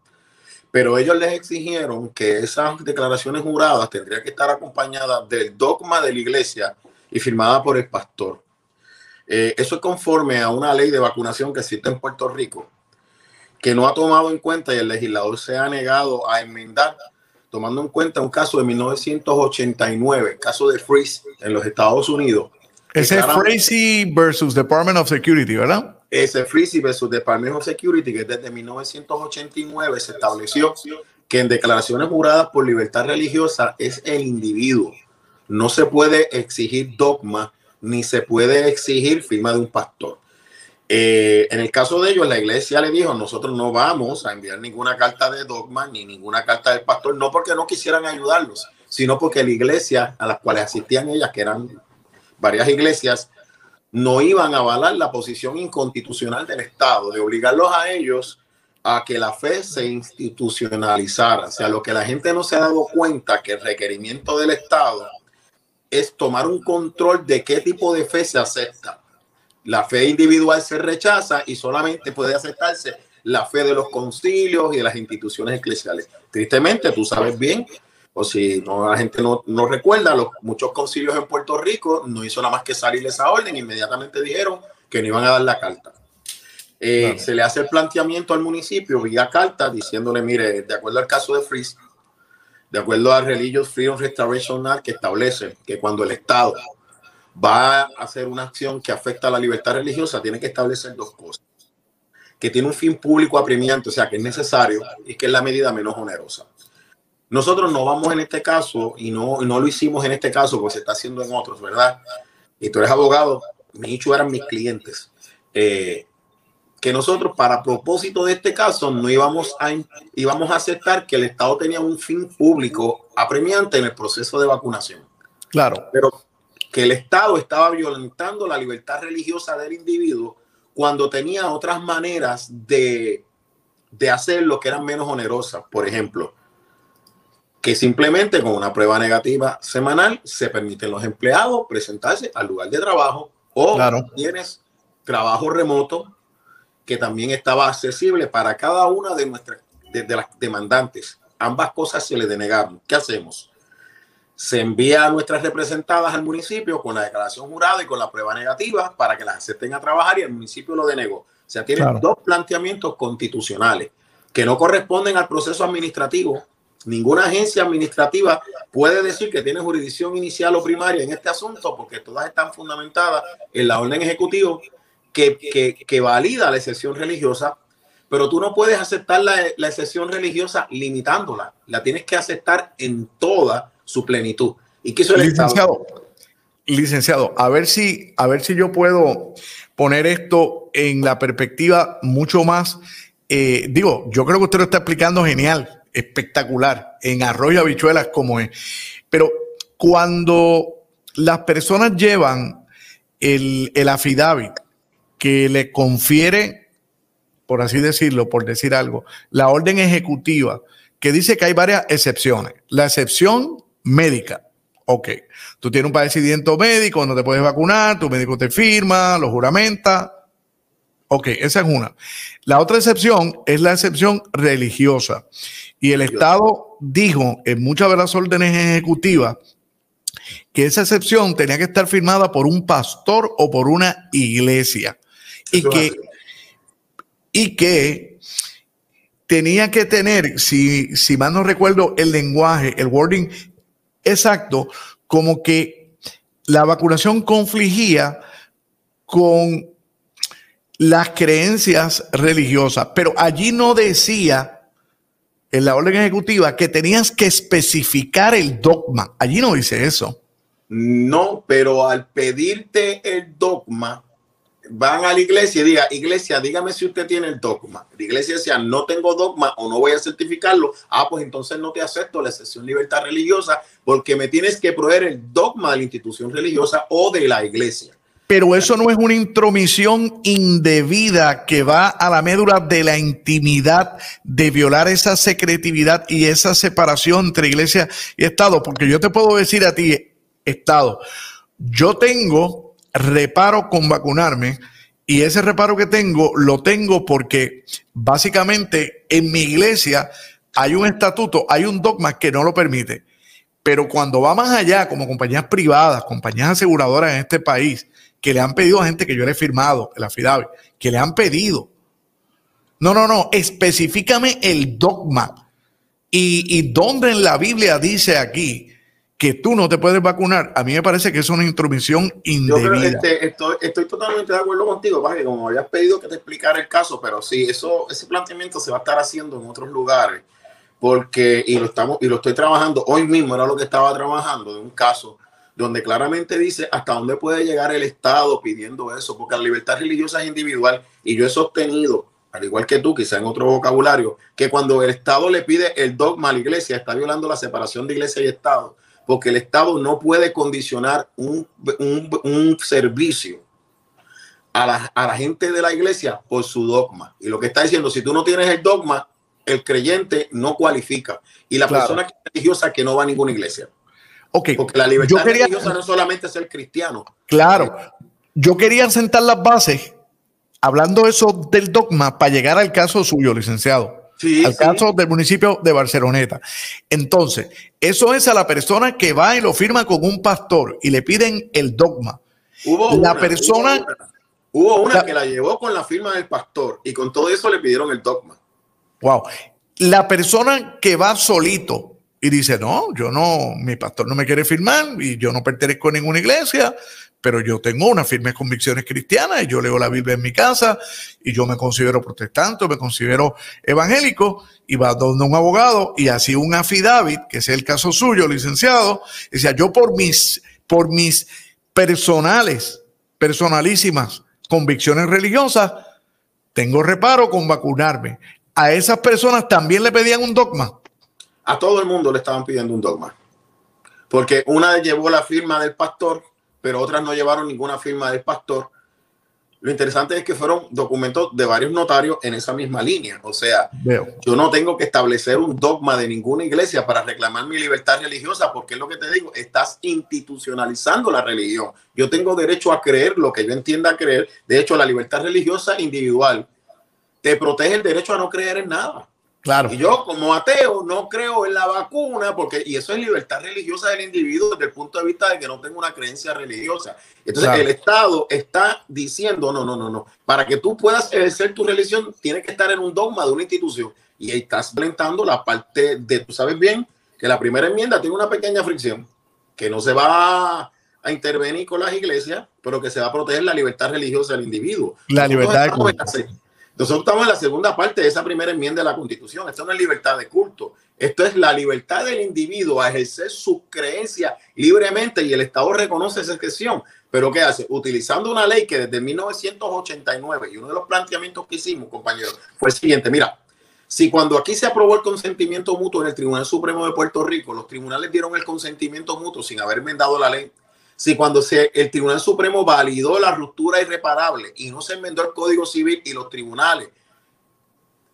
pero ellos les exigieron que esas declaraciones juradas tendrían que estar acompañadas del dogma de la iglesia y firmada por el pastor. Eh, eso es conforme a una ley de vacunación que existe en Puerto Rico, que no ha tomado en cuenta y el legislador se ha negado a enmendar, tomando en cuenta un caso de 1989, caso de Freeze en los Estados Unidos. Ese es Freeze versus Department of Security, ¿verdad? Ese Freeze versus Department of Security, que desde 1989 se estableció que en declaraciones juradas por libertad religiosa es el individuo. No se puede exigir dogma ni se puede exigir firma de un pastor. Eh, en el caso de ellos, la iglesia le dijo, nosotros no vamos a enviar ninguna carta de dogma ni ninguna carta del pastor, no porque no quisieran ayudarlos, sino porque la iglesia a las cuales asistían ellas, que eran varias iglesias, no iban a avalar la posición inconstitucional del Estado, de obligarlos a ellos a que la fe se institucionalizara. O sea, lo que la gente no se ha dado cuenta que el requerimiento del Estado es tomar un control de qué tipo de fe se acepta. La fe individual se rechaza y solamente puede aceptarse la fe de los concilios y de las instituciones eclesiales. Tristemente, tú sabes bien, o si no, la gente no, no recuerda, los muchos concilios en Puerto Rico no hizo nada más que salir esa orden, inmediatamente dijeron que no iban a dar la carta. Eh, se le hace el planteamiento al municipio vía carta diciéndole, mire, de acuerdo al caso de Freeze, de acuerdo al Religious Freedom Restoration Act que establece que cuando el Estado va a hacer una acción que afecta a la libertad religiosa, tiene que establecer dos cosas. Que tiene un fin público apremiante, o sea, que es necesario y que es la medida menos onerosa. Nosotros no vamos en este caso y no, no lo hicimos en este caso porque se está haciendo en otros, ¿verdad? Y tú eres abogado, hijos eran mis clientes. Eh, que nosotros para propósito de este caso no íbamos a, íbamos a aceptar que el Estado tenía un fin público apremiante en el proceso de vacunación. Claro. Pero que el Estado estaba violentando la libertad religiosa del individuo cuando tenía otras maneras de, de hacer lo que eran menos onerosas. Por ejemplo, que simplemente con una prueba negativa semanal se permiten los empleados presentarse al lugar de trabajo o tienes trabajo remoto que también estaba accesible para cada una de nuestras de, las demandantes. Ambas cosas se le denegaron. ¿Qué hacemos? Se envía a nuestras representadas al municipio con la declaración jurada y con la prueba negativa para que las acepten a trabajar y el municipio lo denegó. O sea, tienen dos planteamientos constitucionales que no corresponden al proceso administrativo. Ninguna agencia administrativa puede decir que tiene jurisdicción inicial o primaria en este asunto porque todas están fundamentadas en la orden ejecutiva que, valida la excepción religiosa, pero tú no puedes aceptar la, la excepción religiosa limitándola, la tienes que aceptar en toda su plenitud. ¿Y qué el licenciado, licenciado, a ver si, a ver si yo puedo poner esto en la perspectiva mucho más. Eh, digo, yo creo que usted lo está explicando genial, espectacular, en arroyo habichuelas como es. Pero cuando las personas llevan el, el affidavit que le confiere, por así decirlo, por decir algo, la orden ejecutiva que dice que hay varias excepciones. La excepción médica. Ok, tú tienes un padecimiento médico, no te puedes vacunar, tu médico te firma, lo juramenta. Ok, esa es una. La otra excepción es la excepción religiosa. Y el Estado dijo en muchas de las órdenes ejecutivas que esa excepción tenía que estar firmada por un pastor o por una iglesia. Y que, y que tenía que tener, si, si mal no recuerdo, el lenguaje, el wording exacto, como que la vacunación confligía con las creencias religiosas, pero allí no decía en la orden ejecutiva que tenías que especificar el dogma. Allí no dice eso. No, pero al pedirte el dogma, van a la iglesia y diga, iglesia, dígame si usted tiene el dogma. La iglesia decía, no tengo dogma o no voy a certificarlo. Ah, pues entonces no te acepto la excepción libertad religiosa porque me tienes que proveer el dogma de la institución religiosa o de la iglesia. Pero eso no es una intromisión indebida que va a la médula de la intimidad, de violar esa secretividad y esa separación entre iglesia y Estado. Porque yo te puedo decir a ti, Estado, yo tengo reparo con vacunarme y ese reparo que tengo lo tengo porque básicamente en mi iglesia hay un estatuto, hay un dogma que no lo permite. Pero cuando va más allá, como compañías privadas, compañías aseguradoras en este país, que le han pedido a gente que yo le he firmado, el affidavit, que le han pedido No, no, no, específicame el dogma. Y, y dónde en la Biblia dice aquí que tú no te puedes vacunar, a mí me parece que es una intromisión indebida. Yo creo, este, estoy, estoy, totalmente de acuerdo contigo, que como habías pedido que te explicara el caso, pero sí, eso, ese planteamiento se va a estar haciendo en otros lugares, porque, y lo estamos, y lo estoy trabajando hoy mismo, era lo que estaba trabajando de un caso donde claramente dice hasta dónde puede llegar el Estado pidiendo eso, porque la libertad religiosa es individual, y yo he sostenido al igual que tú, quizá en otro vocabulario, que cuando el Estado le pide el dogma a la iglesia, está violando la separación de iglesia y Estado porque el Estado no puede condicionar un, servicio a la, a la, gente de la iglesia por su dogma. Y lo que está diciendo, si tú no tienes el dogma, el creyente no cualifica. Y la persona religiosa que no va a ninguna iglesia. Okay. Porque la libertad religiosa no solamente ser cristiano. Claro. Yo quería sentar las bases hablando eso del dogma para llegar al caso suyo, licenciado al caso del municipio de Barceloneta. Entonces, eso es a la persona que va y lo firma con un pastor y le piden el dogma. Hubo la una, persona. Hubo una, que la llevó con la firma del pastor y con todo eso le pidieron el dogma. Wow. La persona que va solito y dice, no, yo no, mi pastor no me quiere firmar y yo no pertenezco a ninguna iglesia, pero yo tengo unas firmes convicciones cristianas y yo leo la Biblia en mi casa y yo me considero protestante, me considero evangélico y va donde un abogado y así un affidavit, que es el caso suyo, licenciado, decía, yo por mis, por mis personales, personalísimas convicciones religiosas, tengo reparo con vacunarme. A esas personas también le pedían un dogma. A todo el mundo le estaban pidiendo un dogma. Porque una llevó la firma del pastor pero otras no llevaron ninguna firma del pastor. Lo interesante es que fueron documentos de varios notarios en esa misma línea. O sea, yo no tengo que establecer un dogma de ninguna iglesia para reclamar mi libertad religiosa, porque es lo que te digo, estás institucionalizando la religión. Yo tengo derecho a creer lo que yo entienda creer. De hecho, la libertad religiosa individual te protege el derecho a no creer en nada. Y yo como ateo no creo en la vacuna porque y eso es libertad religiosa del individuo desde el punto de vista de que no tengo una creencia religiosa. Entonces el Estado está diciendo, no, no, no, no, para que tú puedas ejercer tu religión tienes que estar en un dogma de una institución. Y ahí estás violentando la parte de, tú sabes bien que la primera enmienda tiene una pequeña fricción que no se va a intervenir con las iglesias, pero que se va a proteger la libertad religiosa del individuo. La libertad de nosotros estamos en la segunda parte de esa primera enmienda de la Constitución. Esto no es libertad de culto. Esto es la libertad del individuo a ejercer su creencia libremente y el Estado reconoce esa excepción. Pero ¿qué hace? Utilizando una ley que desde 1989 y uno de los planteamientos que hicimos, compañeros, fue el siguiente. Mira, si cuando aquí se aprobó el consentimiento mutuo en el Tribunal Supremo de Puerto Rico, los tribunales dieron el consentimiento mutuo sin haber enmendado la ley, si cuando se, el Tribunal Supremo validó la ruptura irreparable y no se enmendó el Código Civil y los tribunales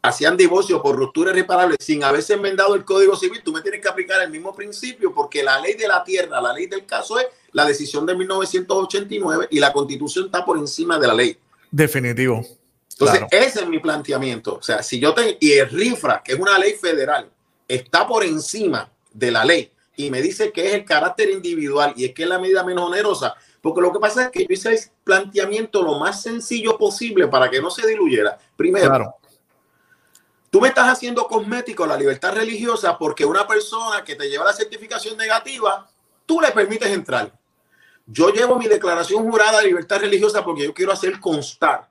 hacían divorcio por ruptura irreparable sin haberse enmendado el Código Civil, tú me tienes que aplicar el mismo principio porque la ley de la tierra, la ley del caso es la decisión de 1989 y la constitución está por encima de la ley. Definitivo. Entonces, ese es mi planteamiento. O sea, si yo tengo, y el RIFRA, que es una ley federal, está por encima de la ley y me dice que es el carácter individual y es que es la medida menos onerosa, porque lo que pasa es que yo hice el planteamiento lo más sencillo posible para que no se diluyera. Primero, tú me estás haciendo cosmético la libertad religiosa porque una persona que te lleva la certificación negativa, tú le permites entrar. Yo llevo mi declaración jurada de libertad religiosa porque yo quiero hacer constar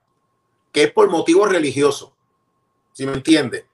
que es por motivo religioso. ¿Si me entiendes?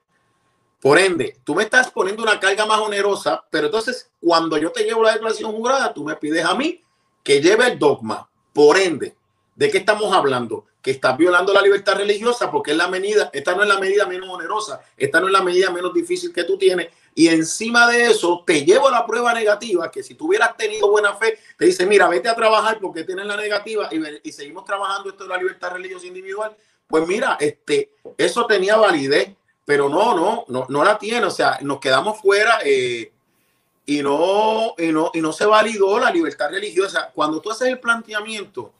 Por ende, tú me estás poniendo una carga más onerosa, pero entonces cuando yo te llevo la declaración jurada, tú me pides a mí que lleve el dogma. Por ende, ¿de qué estamos hablando? Que estás violando la libertad religiosa porque es la medida, esta no es la medida menos onerosa, esta no es la medida menos difícil que tú tienes. Y encima de eso, te llevo la prueba negativa, que si tú hubieras tenido buena fe, te dice, mira, vete a trabajar porque tienes la negativa y, y seguimos trabajando esto de la libertad religiosa individual. Pues mira, este, eso tenía validez pero no, no, no, no la tiene. O sea, nos quedamos fuera eh, y, no, y, no, y no se validó la libertad religiosa. Cuando tú haces el planteamiento, o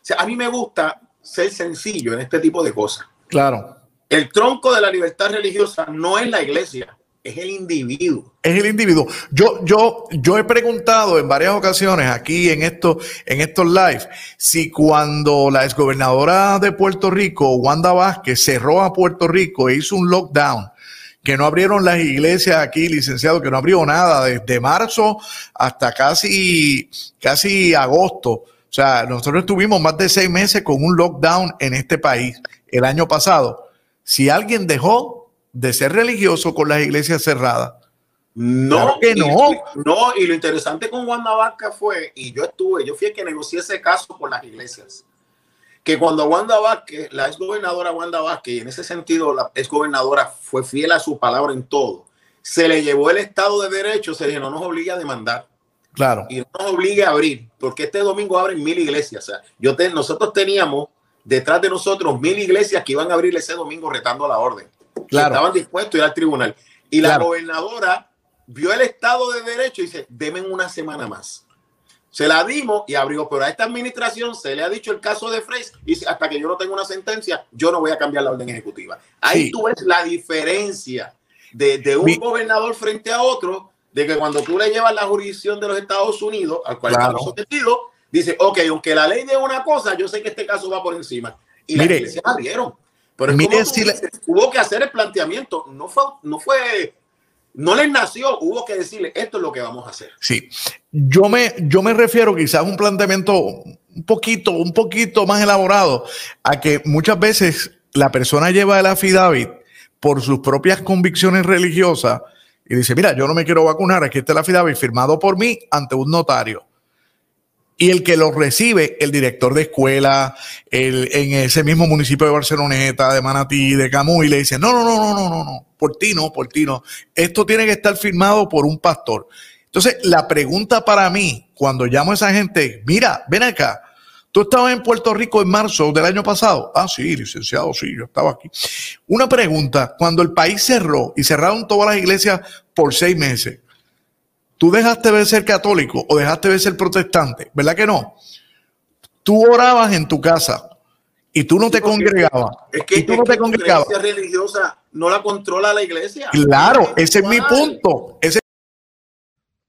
sea, a mí me gusta ser sencillo en este tipo de cosas. Claro. El tronco de la libertad religiosa no es la iglesia. Es el individuo. Es el individuo. Yo, yo, yo he preguntado en varias ocasiones aquí en estos, en estos live, si cuando la exgobernadora de Puerto Rico, Wanda Vázquez, cerró a Puerto Rico e hizo un lockdown, que no abrieron las iglesias aquí, licenciado, que no abrió nada desde marzo hasta casi, casi agosto. O sea, nosotros estuvimos más de seis meses con un lockdown en este país el año pasado. Si alguien dejó de ser religioso con las iglesias cerradas, No, Claro que y- no. no, y lo interesante con Wanda Vázquez fue, y yo estuve, yo fui el que negocié ese caso por las iglesias, que cuando Wanda Vázquez, la ex gobernadora Wanda Vázquez, y en ese sentido la ex gobernadora fue fiel a su palabra en todo, se le llevó el Estado de Derecho, se le no nos obliga a demandar claro. y no nos obligue a abrir, porque este domingo abren mil iglesias. O sea, yo te- nosotros teníamos detrás de nosotros mil iglesias que iban a abrir ese domingo retando la orden. Que. Estaban dispuestos a ir al tribunal. Y la Claro. gobernadora vio el Estado de Derecho y dice, deben una semana más. Se la dimos y abrió, pero a esta administración se le ha dicho el caso de Freys y dice, hasta que yo no tenga una sentencia, yo no voy a cambiar la orden ejecutiva. Ahí Sí. tú ves la diferencia de, de un Mi- gobernador frente a otro, de que cuando tú le llevas la jurisdicción de los Estados Unidos, al cual Claro. estamos sometidos, dice, ok, aunque la ley de una cosa, yo sé que este caso va por encima. Y Mire. iglesias abrieron. Pero es Mire como si le- hubo que hacer el planteamiento. No fue, no fue, no les nació, hubo que decirle, esto es lo que vamos a hacer. Sí, yo me, yo me refiero quizás a un planteamiento un poquito, un poquito más elaborado, a que muchas veces la persona lleva el affidavit por sus propias convicciones religiosas y dice, mira, yo no me quiero vacunar, aquí está el affidavit firmado por mí ante un notario. Y el que lo recibe, el director de escuela, el, en ese mismo municipio de Barceloneta, de Manatí, de Camuy, le dice, no, no, no, no, no, no, no, por ti no, por ti no. Esto tiene que estar firmado por un pastor. Entonces, la pregunta para mí, cuando llamo a esa gente, mira, ven acá, tú estabas en Puerto Rico en marzo del año pasado. Ah, sí, licenciado, sí, yo estaba aquí. Una pregunta, cuando el país cerró y cerraron todas las iglesias por seis meses, ¿tú dejaste de ser católico o dejaste de ser protestante? ¿Verdad que no? Tú orabas en tu casa y tú no te congregabas. Es que, y tú es no que te tu congregabas. creencia religiosa no la controla la iglesia. Claro, ese es mi punto. Ese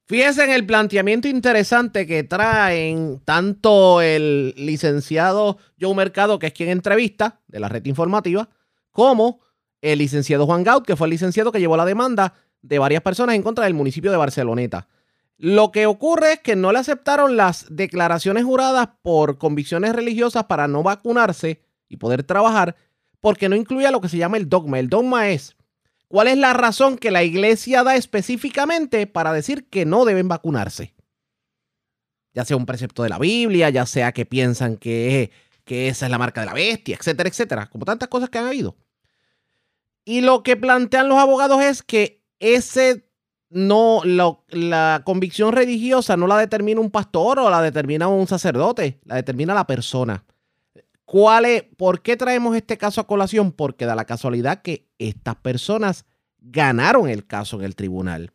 Fíjense en el planteamiento interesante que traen tanto el licenciado Joe Mercado, que es quien entrevista de la red informativa, como el licenciado Juan Gaut, que fue el licenciado que llevó la demanda de varias personas en contra del municipio de Barceloneta. Lo que ocurre es que no le aceptaron las declaraciones juradas por convicciones religiosas para no vacunarse y poder trabajar, porque no incluía lo que se llama el dogma. El dogma es ¿Cuál es la razón que la iglesia da específicamente para decir que no deben vacunarse? Ya sea un precepto de la Biblia, ya sea que piensan que, que esa es la marca de la bestia, etcétera, etcétera, como tantas cosas que han habido. Y lo que plantean los abogados es que ese no, la convicción religiosa no la determina un pastor o la determina un sacerdote, la determina la persona. ¿Cuál es, ¿Por qué traemos este caso a colación? Porque da la casualidad que estas personas ganaron el caso en el tribunal.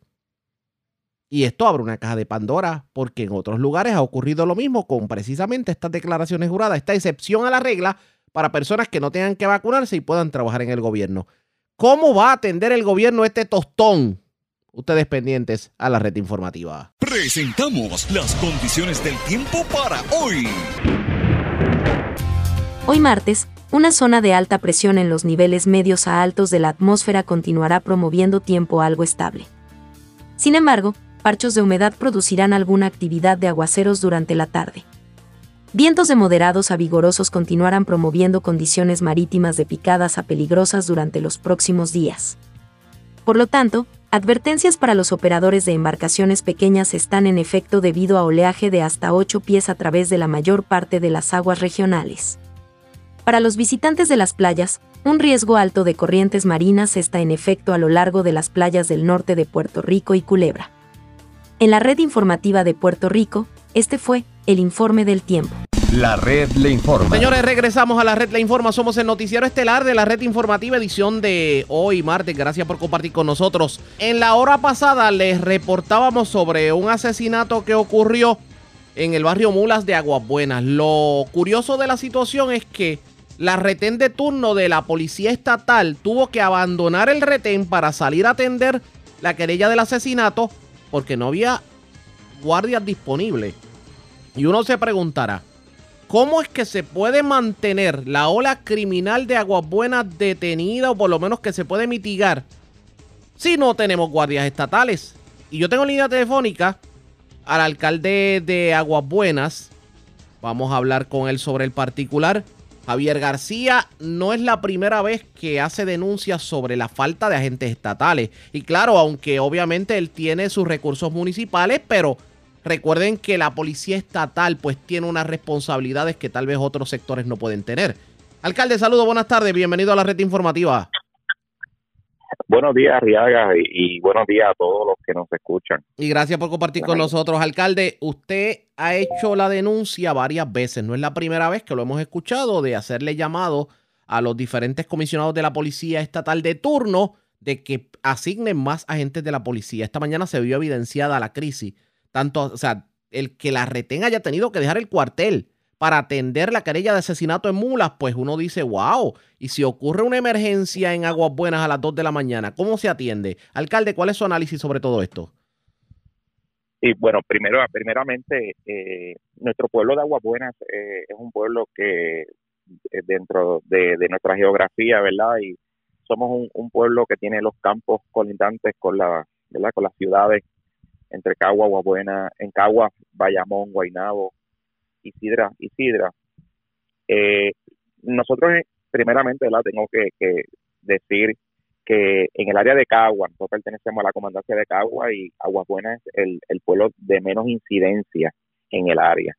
Y esto abre una caja de Pandora, porque en otros lugares ha ocurrido lo mismo con precisamente estas declaraciones juradas, esta excepción a la regla para personas que no tengan que vacunarse y puedan trabajar en el gobierno. ¿Cómo va a atender el gobierno este tostón? Ustedes pendientes a la red informativa. Presentamos las condiciones del tiempo para hoy. Hoy martes, una zona de alta presión en los niveles medios a altos de la atmósfera continuará promoviendo tiempo algo estable. Sin embargo, parchos de humedad producirán alguna actividad de aguaceros durante la tarde. Vientos de moderados a vigorosos continuarán promoviendo condiciones marítimas de picadas a peligrosas durante los próximos días. Por lo tanto, advertencias para los operadores de embarcaciones pequeñas están en efecto debido a oleaje de hasta 8 pies a través de la mayor parte de las aguas regionales. Para los visitantes de las playas, un riesgo alto de corrientes marinas está en efecto a lo largo de las playas del norte de Puerto Rico y Culebra. En la red informativa de Puerto Rico, este fue el informe del tiempo. La red le informa. Señores, regresamos a la red La Informa. Somos el noticiero estelar de la red informativa edición de hoy martes. Gracias por compartir con nosotros. En la hora pasada les reportábamos sobre un asesinato que ocurrió en el barrio Mulas de Aguas Buenas. Lo curioso de la situación es que la retén de turno de la policía estatal tuvo que abandonar el retén para salir a atender la querella del asesinato porque no había guardias disponibles. Y uno se preguntará, ¿cómo es que se puede mantener la ola criminal de Aguas Buenas detenida o por lo menos que se puede mitigar si no tenemos guardias estatales? Y yo tengo línea telefónica al alcalde de Aguas Buenas. Vamos a hablar con él sobre el particular. Javier García no es la primera vez que hace denuncias sobre la falta de agentes estatales. Y claro, aunque obviamente él tiene sus recursos municipales, pero recuerden que la policía estatal pues tiene unas responsabilidades que tal vez otros sectores no pueden tener. Alcalde, saludos, buenas tardes, bienvenido a la red informativa. Buenos días, Arriaga, y, buenos días a todos los que nos escuchan. Y gracias por compartir con nosotros, alcalde. Usted ha hecho la denuncia varias veces, no es la primera vez que lo hemos escuchado, de hacerle llamado a los diferentes comisionados de la policía estatal de turno de que asignen más agentes de la policía. Esta mañana se vio evidenciada la crisis, tanto, o sea, el que la retén haya tenido que dejar el cuartel para atender la querella de asesinato en mulas, pues uno dice, wow, y si ocurre una emergencia en Aguas Buenas a las 2 de la mañana, ¿cómo se atiende? Alcalde, ¿cuál es su análisis sobre todo esto? Y bueno, primero, primeramente, eh, nuestro pueblo de Aguas Buenas eh, es un pueblo que eh, dentro de, nuestra geografía, ¿verdad? Y somos un, pueblo que tiene los campos colindantes con la, ¿verdad? Con las ciudades entre Cagua, Aguas Buenas, en Cagua, Bayamón, Guaynabo, Isidra, Isidra. Eh, nosotros, eh, primeramente, la tengo que, decir que en el área de Cagua, nosotros pertenecemos a la comandancia de Cagua y Aguas Buenas es el, el pueblo de menos incidencia en el área.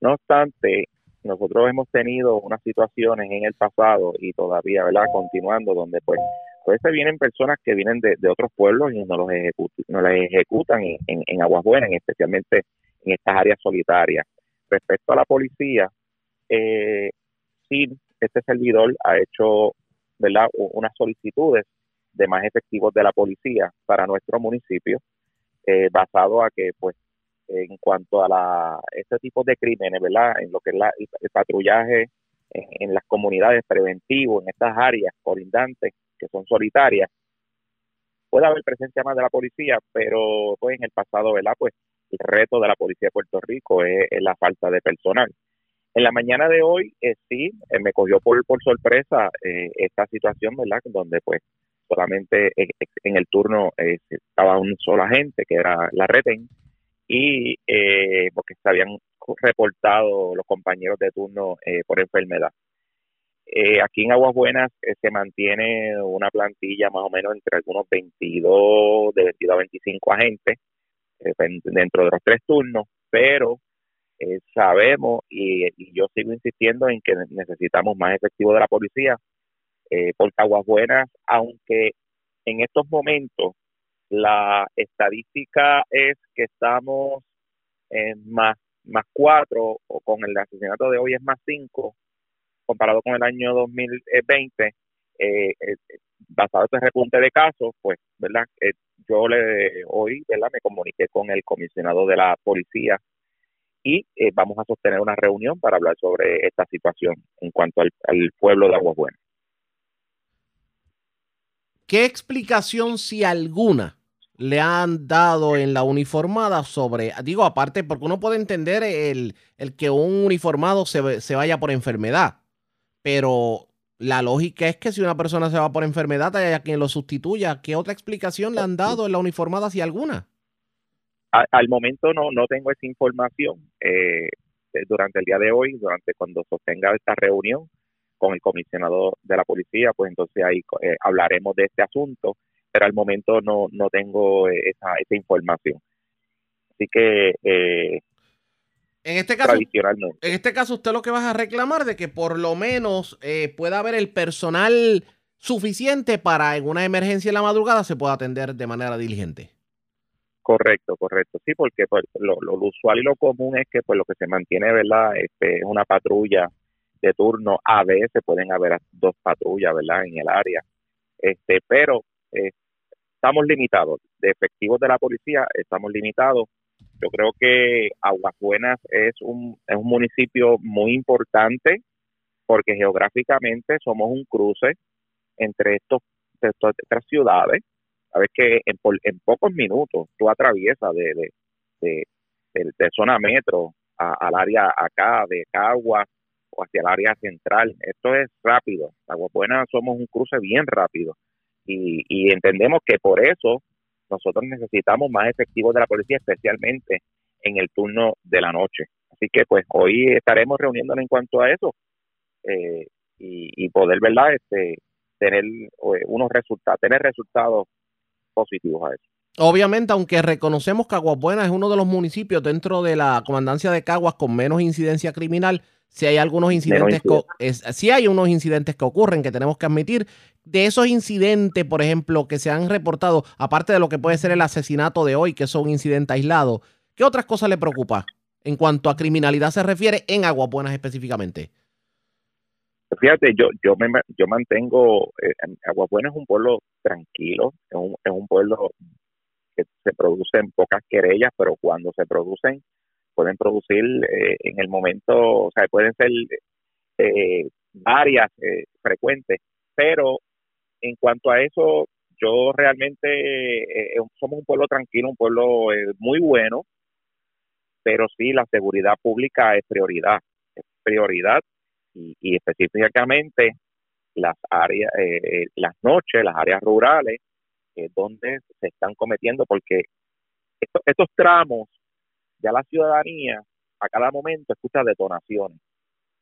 No obstante, nosotros hemos tenido unas situaciones en el pasado y todavía, ¿verdad? Continuando, donde pues a veces vienen personas que vienen de, otros pueblos y no los ejecutan, no las ejecutan en, en, en Aguas Buenas, especialmente en estas áreas solitarias respecto a la policía, eh, sí, este servidor ha hecho ¿verdad? unas solicitudes de más efectivos de la policía para nuestro municipio, eh, basado a que, pues, en cuanto a la, este tipo de crímenes, ¿verdad? En lo que es la, el, patrullaje en, las comunidades preventivo, en estas áreas colindantes que son solitarias, puede haber presencia más de la policía, pero pues en el pasado, ¿verdad? Pues el reto de la Policía de Puerto Rico es, la falta de personal. En la mañana de hoy, eh, sí, eh, me cogió por, por sorpresa eh, esta situación, ¿verdad? Donde pues solamente en el turno estaba un solo agente, que era la retén, y porque se habían reportado los compañeros de turno por enfermedad. Aquí en Aguas Buenas se mantiene una plantilla más o menos entre algunos 22, de 22 a 25 agentes, eh, dentro de los tres turnos, pero eh, sabemos y, yo sigo insistiendo en que necesitamos más efectivo de la policía eh, por Caguas Buenas, aunque en estos momentos la estadística es que estamos en más, más cuatro o con el asesinato de hoy es más cinco comparado con el año 2020 eh, basado en ese repunte de casos pues verdad yo le hoy ¿verdad? me comuniqué con el comisionado de la policía y eh, vamos a sostener una reunión para hablar sobre esta situación en cuanto al, pueblo de Aguas Buenas. ¿Qué explicación, si alguna, le han dado en la uniformada sobre, digo aparte, porque uno puede entender el, el que un uniformado se, se vaya por enfermedad, pero la lógica es que si una persona se va por enfermedad, haya quien lo sustituya. ¿Qué otra explicación le han dado en la uniformada, si alguna? Al, momento no, no tengo esa información. Eh, durante el día de hoy, durante cuando sostenga esta reunión con el comisionado de la policía, pues entonces ahí eh, hablaremos de este asunto, pero al momento no, no tengo esa, esa información. Así que eh, en este caso, en este caso, usted lo que vas a reclamar de que por lo menos eh, pueda haber el personal suficiente para en una emergencia en la madrugada se pueda atender de manera diligente. Correcto, correcto. Sí, porque pues, lo, usual y lo común es que pues lo que se mantiene, ¿verdad? Este, es una patrulla de turno. A veces pueden haber dos patrullas, ¿verdad? En el área. Este, pero eh, estamos limitados. De efectivos de la policía estamos limitados yo creo que Aguas Buenas es un, es un municipio muy importante porque geográficamente somos un cruce entre estos, estas ciudades. Sabes que en, en pocos minutos tú atraviesas de, de, de, zona metro al área acá, de Caguas o hacia el área central. Esto es rápido. Agua Buena somos un cruce bien rápido y entendemos que por eso nosotros necesitamos más efectivos de la policía, especialmente en el turno de la noche. Así que pues hoy estaremos reuniéndonos en cuanto a eso eh, y, poder, ¿verdad? Este, tener eh, unos resultados, tener resultados positivos a eso. Obviamente, aunque reconocemos que Aguas Buenas es uno de los municipios dentro de la comandancia de Caguas con menos incidencia criminal, si hay algunos incidentes, si hay unos incidentes que ocurren que tenemos que admitir. De esos incidentes, por ejemplo, que se han reportado, aparte de lo que puede ser el asesinato de hoy, que es un incidente aislado, ¿qué otras cosas le preocupa en cuanto a criminalidad se refiere en Aguas Buenas específicamente? Fíjate, yo yo me yo mantengo eh, Aguas Buenas es un pueblo tranquilo, es un, es un pueblo que se producen pocas querellas, pero cuando se producen pueden producir eh, en el momento, o sea, pueden ser eh, varias eh, frecuentes, pero en cuanto a eso, yo realmente somos un pueblo tranquilo, un pueblo muy bueno, pero sí la seguridad pública es prioridad, es prioridad. Y, y específicamente las áreas, las noches, las áreas rurales, donde se están cometiendo, porque estos tramos ya la ciudadanía a cada momento escucha detonaciones,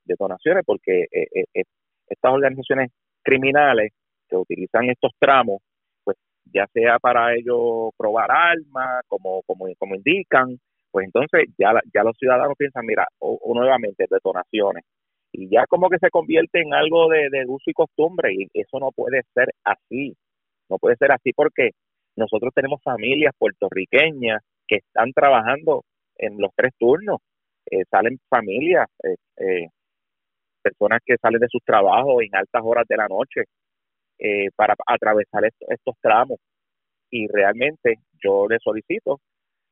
detonaciones porque eh, eh, eh, estas organizaciones criminales que utilizan estos tramos, pues ya sea para ellos probar armas, como, como, como indican, pues entonces ya, ya los ciudadanos piensan, mira, o, nuevamente detonaciones. Y ya como que se convierte en algo de uso y costumbre, y eso no puede ser así. No puede ser así porque nosotros tenemos familias puertorriqueñas que están trabajando en los tres turnos. Eh, salen familias, eh, eh, personas que salen de sus trabajos en altas horas de la noche para atravesar estos tramos. Y realmente yo le solicito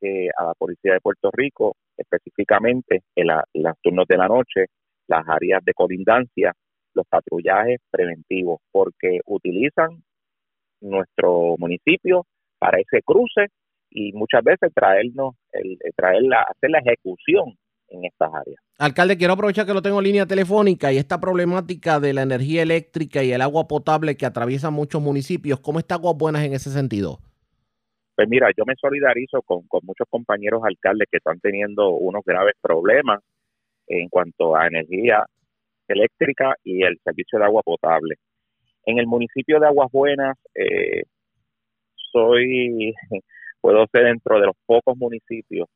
a la Policía de Puerto Rico, específicamente en los turnos de la noche, las áreas de colindancia, los patrullajes preventivos, porque utilizan nuestro municipio para ese cruce y muchas veces traernos, el, traerla, hacer la ejecución en estas áreas. Alcalde, quiero aprovechar que lo tengo en línea telefónica y esta problemática de la energía eléctrica y el agua potable que atraviesa muchos municipios, ¿cómo está Aguas Buenas en ese sentido? Pues mira, yo me solidarizo con, con muchos compañeros alcaldes que están teniendo unos graves problemas en cuanto a energía eléctrica y el servicio de agua potable. En el municipio de Aguas Buenas, eh, soy puedo ser dentro de los pocos municipios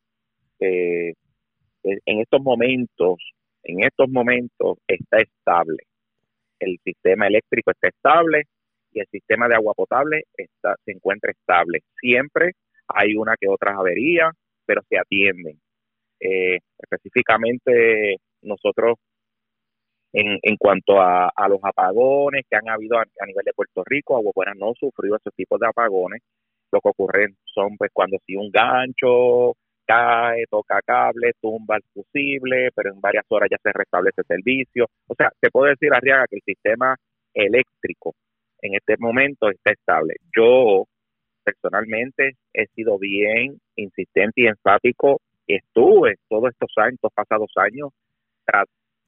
que en estos momentos, en estos momentos está estable. El sistema eléctrico está estable y el sistema de agua potable está, se encuentra estable. Siempre hay una que otra avería, pero se atienden. Eh, específicamente nosotros en, en cuanto a, a, los apagones que han habido a, nivel de Puerto Rico, Agua Buena no sufrió esos tipos de apagones, lo que ocurre son pues cuando si un gancho cae, toca cable, tumba el fusible, pero en varias horas ya se restablece el servicio. O sea, se puede decir, Arriaga, que el sistema eléctrico en este momento está estable. Yo personalmente he sido bien insistente y enfático. Estuve todos estos años, estos pasados años,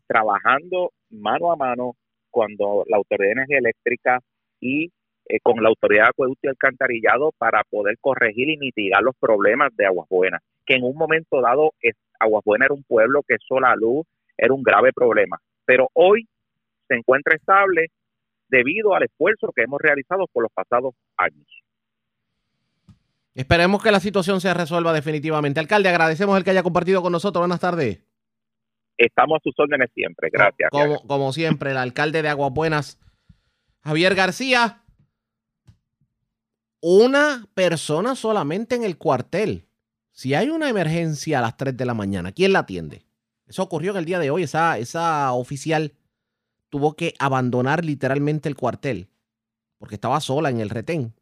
trabajando mano a mano cuando la Autoridad de Energía Eléctrica y eh, con la Autoridad de Acueducto y Alcantarillado para poder corregir y mitigar los problemas de Aguas Buenas, que en un momento dado es, Aguas Buenas era un pueblo que sola luz era un grave problema, pero hoy se encuentra estable debido al esfuerzo que hemos realizado por los pasados años. Esperemos que la situación se resuelva definitivamente. Alcalde, agradecemos el que haya compartido con nosotros. Buenas tardes. Estamos a sus órdenes siempre. Gracias. Como, como siempre, el alcalde de Aguas Buenas, Javier García una persona solamente en el cuartel. Si hay una emergencia a las 3 de la mañana, ¿quién la atiende? Eso ocurrió en el día de hoy. Esa, esa oficial tuvo que abandonar literalmente el cuartel porque estaba sola en el retén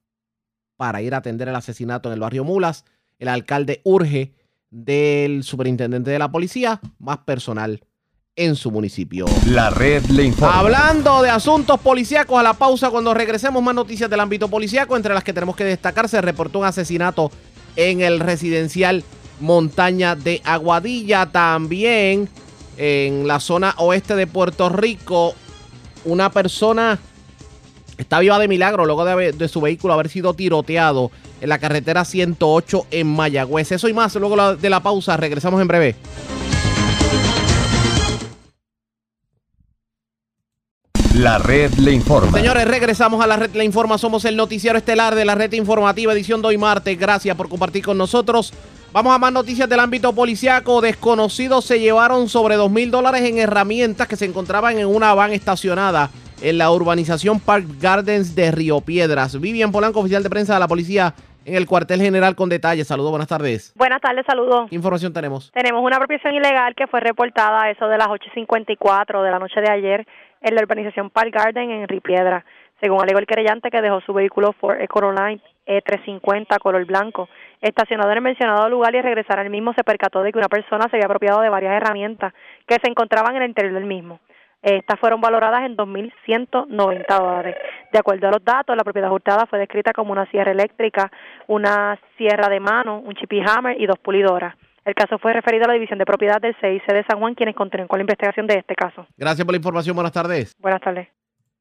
para ir a atender el asesinato en el barrio Mulas. El alcalde urge del superintendente de la policía más personal en su municipio. La red le informa. Hablando de asuntos policíacos, a la pausa cuando regresemos más noticias del ámbito policíaco, entre las que tenemos que destacar, se reportó un asesinato en el residencial Montaña de Aguadilla, también en la zona oeste de Puerto Rico, una persona está viva de milagro luego de, de su vehículo haber sido tiroteado en la carretera 108 en Mayagüez. Eso y más luego de la pausa, regresamos en breve. La red le informa. Señores, regresamos a la red le informa. Somos el noticiero estelar de la red informativa edición de hoy martes. Gracias por compartir con nosotros. Vamos a más noticias del ámbito policiaco. Desconocidos se llevaron sobre dos mil dólares en herramientas que se encontraban en una van estacionada en la urbanización Park Gardens de Río Piedras. Vivian Polanco, oficial de prensa de la policía en el cuartel general con detalles. Saludos, buenas tardes. Buenas tardes, saludos. ¿Qué información tenemos? Tenemos una apropiación ilegal que fue reportada a eso de las 8.54 de la noche de ayer en la urbanización Park Garden en Ripiedra. Según alegó el querellante que dejó su vehículo Ford Econoline E350 color blanco estacionado en el mencionado lugar y al regresar al mismo se percató de que una persona se había apropiado de varias herramientas que se encontraban en el interior del mismo. Estas fueron valoradas en 2.190 dólares. De acuerdo a los datos, la propiedad hurtada fue descrita como una sierra eléctrica, una sierra de mano, un chippy hammer y dos pulidoras. El caso fue referido a la División de Propiedad del CIC de San Juan, quienes continúan con la investigación de este caso. Gracias por la información. Buenas tardes. Buenas tardes.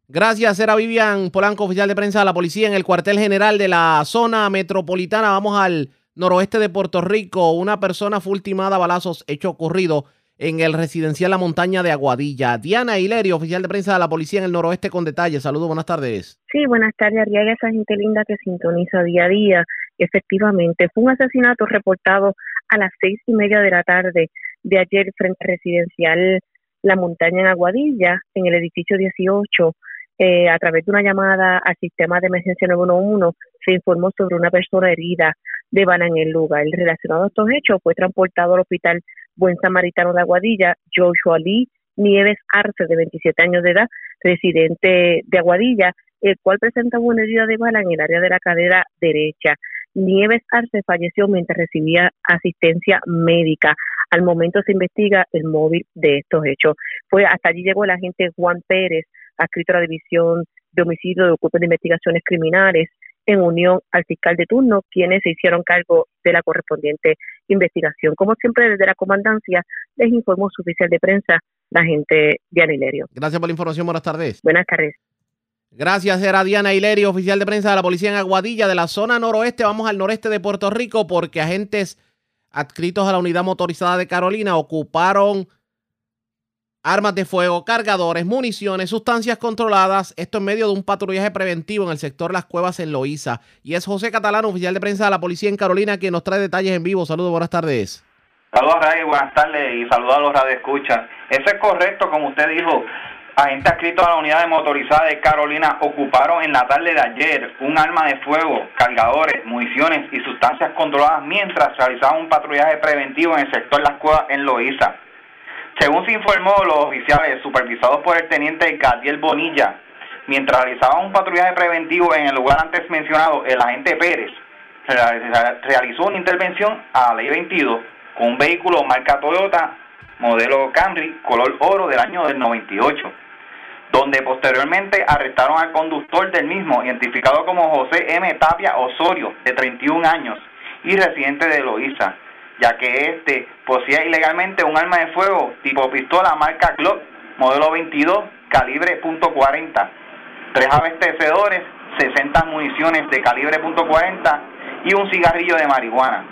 Gracias, era Vivian Polanco, oficial de prensa de la policía en el cuartel general de la zona metropolitana. Vamos al noroeste de Puerto Rico. Una persona fue ultimada a balazos, hecho ocurrido en el residencial La Montaña de Aguadilla. Diana Hilerio, oficial de prensa de la policía en el noroeste con detalles. Saludos, buenas tardes. Sí, buenas tardes, Ariaga, esa gente linda que sintoniza día a día. Efectivamente, fue un asesinato reportado a las seis y media de la tarde de ayer frente al residencial La Montaña en Aguadilla, en el edificio 18. Eh, a través de una llamada al sistema de emergencia 911 se informó sobre una persona herida de bala en el lugar. Relacionado a estos hechos, fue transportado al hospital Buen Samaritano de Aguadilla, Joshua Lee Nieves Arce, de 27 años de edad, residente de Aguadilla, el cual presenta una herida de bala en el área de la cadera derecha. Nieves Arce falleció mientras recibía asistencia médica. Al momento se investiga el móvil de estos hechos. Fue hasta allí llegó el agente Juan Pérez, adscrito a la División de Homicidio de Ocupas de Investigaciones Criminales, en unión al fiscal de turno, quienes se hicieron cargo de la correspondiente investigación. Como siempre, desde la comandancia les informó su oficial de prensa, la agente Diana Hilerio. Gracias por la información. Buenas tardes. Buenas tardes. Gracias, era Diana Hilerio, oficial de prensa de la policía en Aguadilla, de la zona noroeste. Vamos al noreste de Puerto Rico porque agentes adscritos a la unidad motorizada de Carolina ocuparon armas de fuego, cargadores, municiones, sustancias controladas. Esto en medio de un patrullaje preventivo en el sector Las Cuevas en Loíza. Y es José Catalán, oficial de prensa de la policía en Carolina, quien nos trae detalles en vivo. Saludos, buenas tardes. Saludos, Ray, buenas tardes y saludos a los radioescuchas. Eso es correcto, como usted dijo. Agentes adscritos a la unidad de motorizada de Carolina ocuparon en la tarde de ayer un arma de fuego, cargadores, municiones y sustancias controladas mientras realizaban un patrullaje preventivo en el sector Las Cuevas en Loíza. Según se informó, los oficiales supervisados por el teniente Gadiel Bonilla, mientras realizaban un patrullaje preventivo en el lugar antes mencionado, el agente Pérez realizó una intervención a la ley 22 con un vehículo marca Toyota modelo Camry color oro del año del 98, donde posteriormente arrestaron al conductor del mismo, identificado como José M. Tapia Osorio, de 31 años y residente de Loíza ya que este poseía ilegalmente un arma de fuego tipo pistola marca Glock modelo 22 calibre .40, tres abastecedores, 60 municiones de calibre .40 y un cigarrillo de marihuana.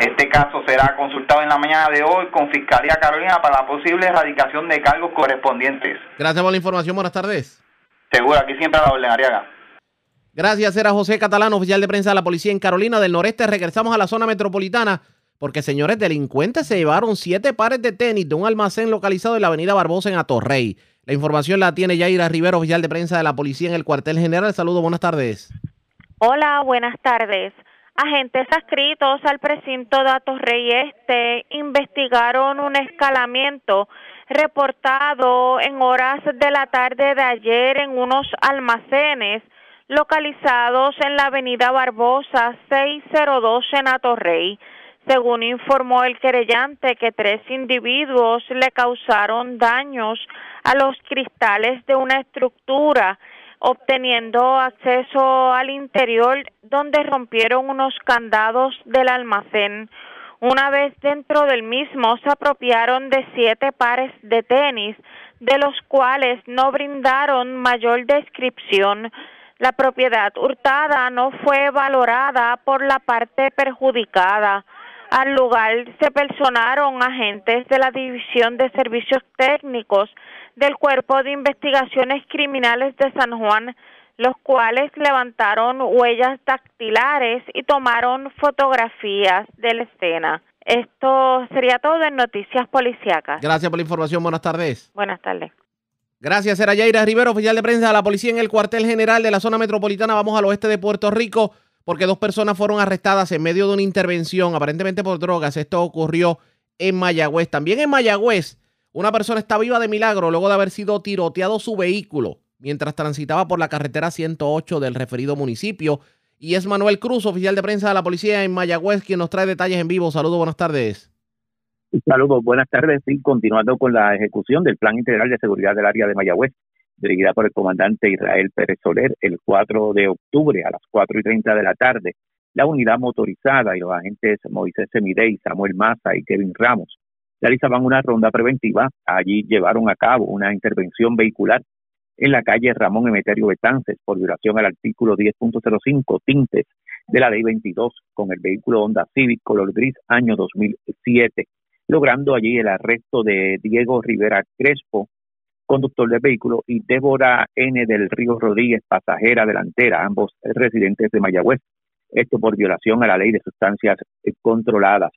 Este caso será consultado en la mañana de hoy con Fiscalía Carolina para la posible erradicación de cargos correspondientes. Gracias por la información, buenas tardes. Seguro, aquí siempre a la orden, Ariaga. Gracias, era José Catalán, oficial de prensa de la policía en Carolina del Noreste. Regresamos a la zona metropolitana porque, señores, delincuentes se llevaron siete pares de tenis de un almacén localizado en la avenida Barbosa en Atorrey. La información la tiene Yaira Rivero, oficial de prensa de la policía en el cuartel general. Saludos, buenas tardes. Hola, buenas tardes. Agentes adscritos al precinto de Atorrey Este investigaron un escalamiento reportado en horas de la tarde de ayer en unos almacenes localizados en la avenida Barbosa 602 en Atorrey. según informó el querellante que tres individuos le causaron daños a los cristales de una estructura, obteniendo acceso al interior donde rompieron unos candados del almacén. Una vez dentro del mismo se apropiaron de siete pares de tenis, de los cuales no brindaron mayor descripción. La propiedad hurtada no fue valorada por la parte perjudicada. Al lugar se personaron agentes de la División de Servicios Técnicos del Cuerpo de Investigaciones Criminales de San Juan, los cuales levantaron huellas dactilares y tomaron fotografías de la escena. Esto sería todo en Noticias Policíacas. Gracias por la información. Buenas tardes. Buenas tardes. Gracias, era Yaira Rivero, oficial de prensa de la policía en el cuartel general de la zona metropolitana. Vamos al oeste de Puerto Rico porque dos personas fueron arrestadas en medio de una intervención, aparentemente por drogas. Esto ocurrió en Mayagüez. También en Mayagüez, una persona está viva de milagro luego de haber sido tiroteado su vehículo mientras transitaba por la carretera 108 del referido municipio. Y es Manuel Cruz, oficial de prensa de la policía en Mayagüez, quien nos trae detalles en vivo. Saludos, buenas tardes. Saludos, buenas tardes. Sí, continuando con la ejecución del Plan Integral de Seguridad del Área de Mayagüez, dirigida por el comandante Israel Pérez Soler, el 4 de octubre a las 4 y 30 de la tarde, la unidad motorizada y los agentes Moisés Semidey, Samuel Maza y Kevin Ramos realizaban una ronda preventiva. Allí llevaron a cabo una intervención vehicular en la calle Ramón Emeterio Betances por violación al artículo 10.05 tintes de la ley 22 con el vehículo Honda Civic color gris año 2007 logrando allí el arresto de Diego Rivera Crespo, conductor del vehículo, y Débora N. del Río Rodríguez, pasajera delantera, ambos residentes de Mayagüez. Esto por violación a la ley de sustancias controladas.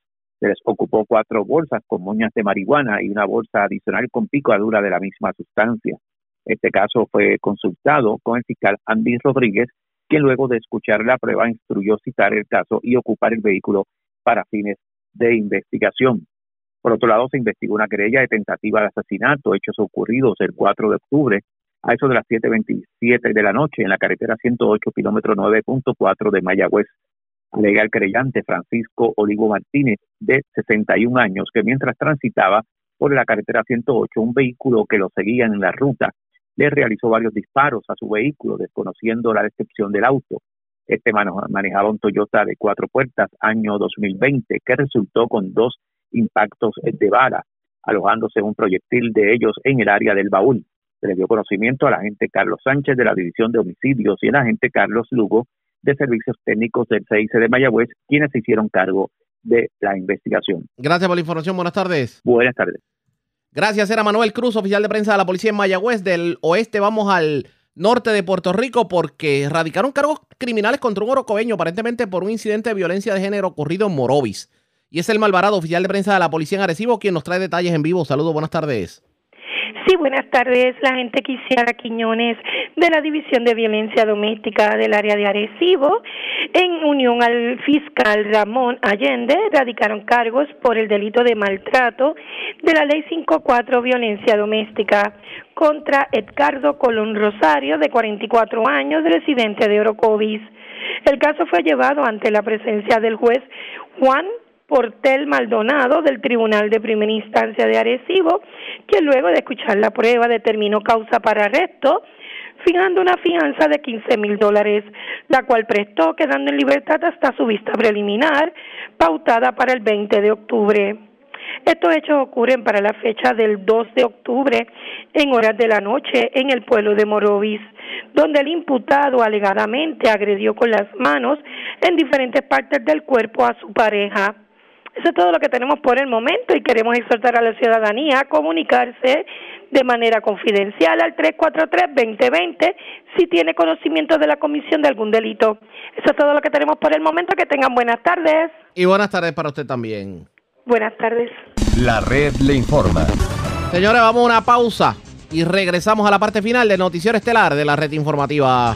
Se les ocupó cuatro bolsas con moñas de marihuana y una bolsa adicional con picadura de la misma sustancia. Este caso fue consultado con el fiscal Andy Rodríguez, quien luego de escuchar la prueba instruyó citar el caso y ocupar el vehículo para fines de investigación. Por otro lado, se investigó una querella de tentativa de asesinato, hechos ocurridos el 4 de octubre a eso de las 7.27 de la noche en la carretera 108, kilómetro 9.4 de Mayagüez. Alega el creyente Francisco Olivo Martínez, de 61 años, que mientras transitaba por la carretera 108, un vehículo que lo seguía en la ruta le realizó varios disparos a su vehículo, desconociendo la descripción del auto. Este manejaba un Toyota de cuatro puertas, año 2020, que resultó con dos impactos de bala, alojándose un proyectil de ellos en el área del baúl. Se le dio conocimiento al agente Carlos Sánchez de la División de Homicidios y al agente Carlos Lugo de Servicios Técnicos del CIC de Mayagüez, quienes se hicieron cargo de la investigación. Gracias por la información. Buenas tardes. Buenas tardes. Gracias, era Manuel Cruz, oficial de prensa de la policía en Mayagüez. Del oeste vamos al norte de Puerto Rico porque radicaron cargos criminales contra un orocobeño, aparentemente por un incidente de violencia de género ocurrido en Morovis. Y es el Malvarado, oficial de prensa de la Policía en Arecibo, quien nos trae detalles en vivo. Saludos, buenas tardes. Buenas tardes. La gente quisiera Quiñones de la División de Violencia Doméstica del área de Arecibo, en unión al fiscal Ramón Allende, radicaron cargos por el delito de maltrato de la Ley 54 Violencia Doméstica contra Edgardo Colón Rosario, de 44 años, residente de Orocovis. El caso fue llevado ante la presencia del juez Juan Portel Maldonado del Tribunal de Primera Instancia de Arecibo, que luego de escuchar la prueba determinó causa para arresto, fijando una fianza de 15 mil dólares, la cual prestó quedando en libertad hasta su vista preliminar, pautada para el 20 de octubre. Estos hechos ocurren para la fecha del 2 de octubre en horas de la noche en el pueblo de Morovis, donde el imputado alegadamente agredió con las manos en diferentes partes del cuerpo a su pareja. Eso es todo lo que tenemos por el momento y queremos exhortar a la ciudadanía a comunicarse de manera confidencial al 343-2020 si tiene conocimiento de la comisión de algún delito. Eso es todo lo que tenemos por el momento. Que tengan buenas tardes. Y buenas tardes para usted también. Buenas tardes. La red le informa. Señores, vamos a una pausa y regresamos a la parte final del noticiero estelar de la red informativa.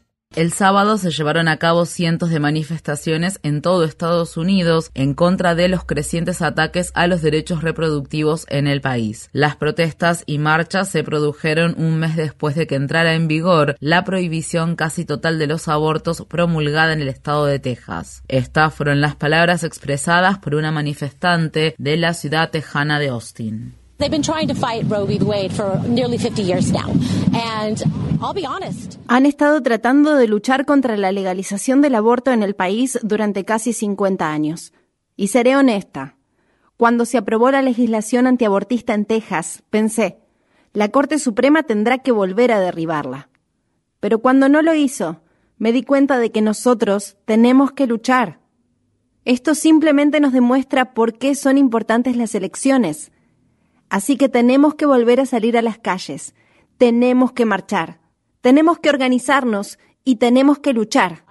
El sábado se llevaron a cabo cientos de manifestaciones en todo Estados Unidos en contra de los crecientes ataques a los derechos reproductivos en el país. Las protestas y marchas se produjeron un mes después de que entrara en vigor la prohibición casi total de los abortos promulgada en el estado de Texas. Estas fueron las palabras expresadas por una manifestante de la ciudad tejana de Austin. Han estado tratando de luchar contra la legalización del aborto en el país durante casi 50 años. Y seré honesta. Cuando se aprobó la legislación antiabortista en Texas, pensé, la Corte Suprema tendrá que volver a derribarla. Pero cuando no lo hizo, me di cuenta de que nosotros tenemos que luchar. Esto simplemente nos demuestra por qué son importantes las elecciones Así que tenemos que volver a salir a las calles, tenemos que marchar, tenemos que organizarnos y tenemos que luchar.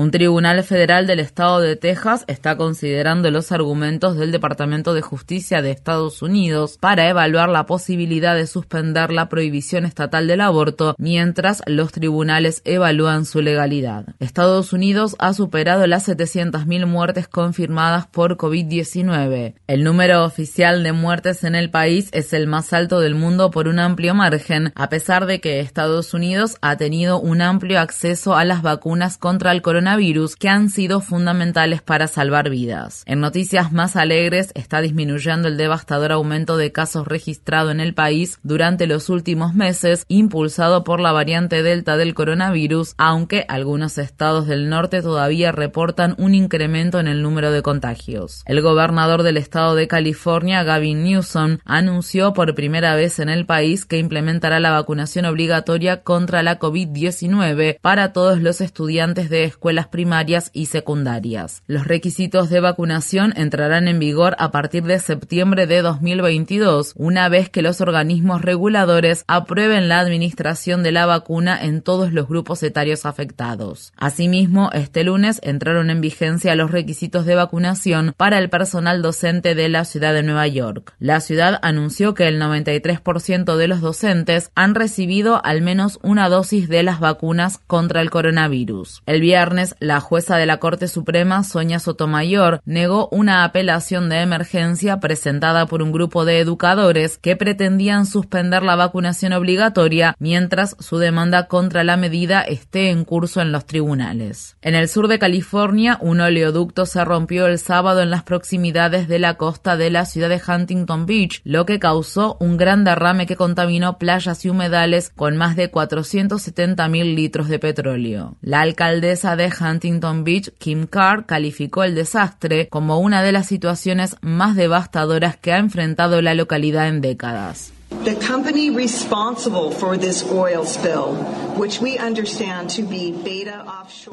Un tribunal federal del estado de Texas está considerando los argumentos del Departamento de Justicia de Estados Unidos para evaluar la posibilidad de suspender la prohibición estatal del aborto mientras los tribunales evalúan su legalidad. Estados Unidos ha superado las 700.000 muertes confirmadas por COVID-19. El número oficial de muertes en el país es el más alto del mundo por un amplio margen, a pesar de que Estados Unidos ha tenido un amplio acceso a las vacunas contra el coronavirus virus que han sido fundamentales para salvar vidas. En noticias más alegres está disminuyendo el devastador aumento de casos registrado en el país durante los últimos meses, impulsado por la variante Delta del coronavirus, aunque algunos estados del norte todavía reportan un incremento en el número de contagios. El gobernador del estado de California, Gavin Newsom, anunció por primera vez en el país que implementará la vacunación obligatoria contra la COVID-19 para todos los estudiantes de escuelas primarias y secundarias. Los requisitos de vacunación entrarán en vigor a partir de septiembre de 2022, una vez que los organismos reguladores aprueben la administración de la vacuna en todos los grupos etarios afectados. Asimismo, este lunes entraron en vigencia los requisitos de vacunación para el personal docente de la ciudad de Nueva York. La ciudad anunció que el 93% de los docentes han recibido al menos una dosis de las vacunas contra el coronavirus. El viernes la jueza de la Corte Suprema, Sonia Sotomayor, negó una apelación de emergencia presentada por un grupo de educadores que pretendían suspender la vacunación obligatoria mientras su demanda contra la medida esté en curso en los tribunales. En el sur de California, un oleoducto se rompió el sábado en las proximidades de la costa de la ciudad de Huntington Beach, lo que causó un gran derrame que contaminó playas y humedales con más de 470 mil litros de petróleo. La alcaldesa de Huntington Beach, Kim Carr, calificó el desastre como una de las situaciones más devastadoras que ha enfrentado la localidad en décadas.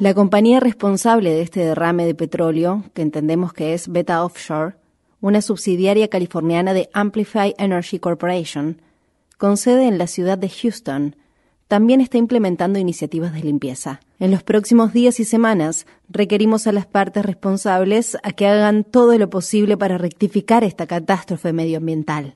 La compañía responsable de este derrame de petróleo, que entendemos que es Beta Offshore, una subsidiaria californiana de Amplify Energy Corporation, con sede en la ciudad de Houston, también está implementando iniciativas de limpieza. En los próximos días y semanas requerimos a las partes responsables a que hagan todo lo posible para rectificar esta catástrofe medioambiental.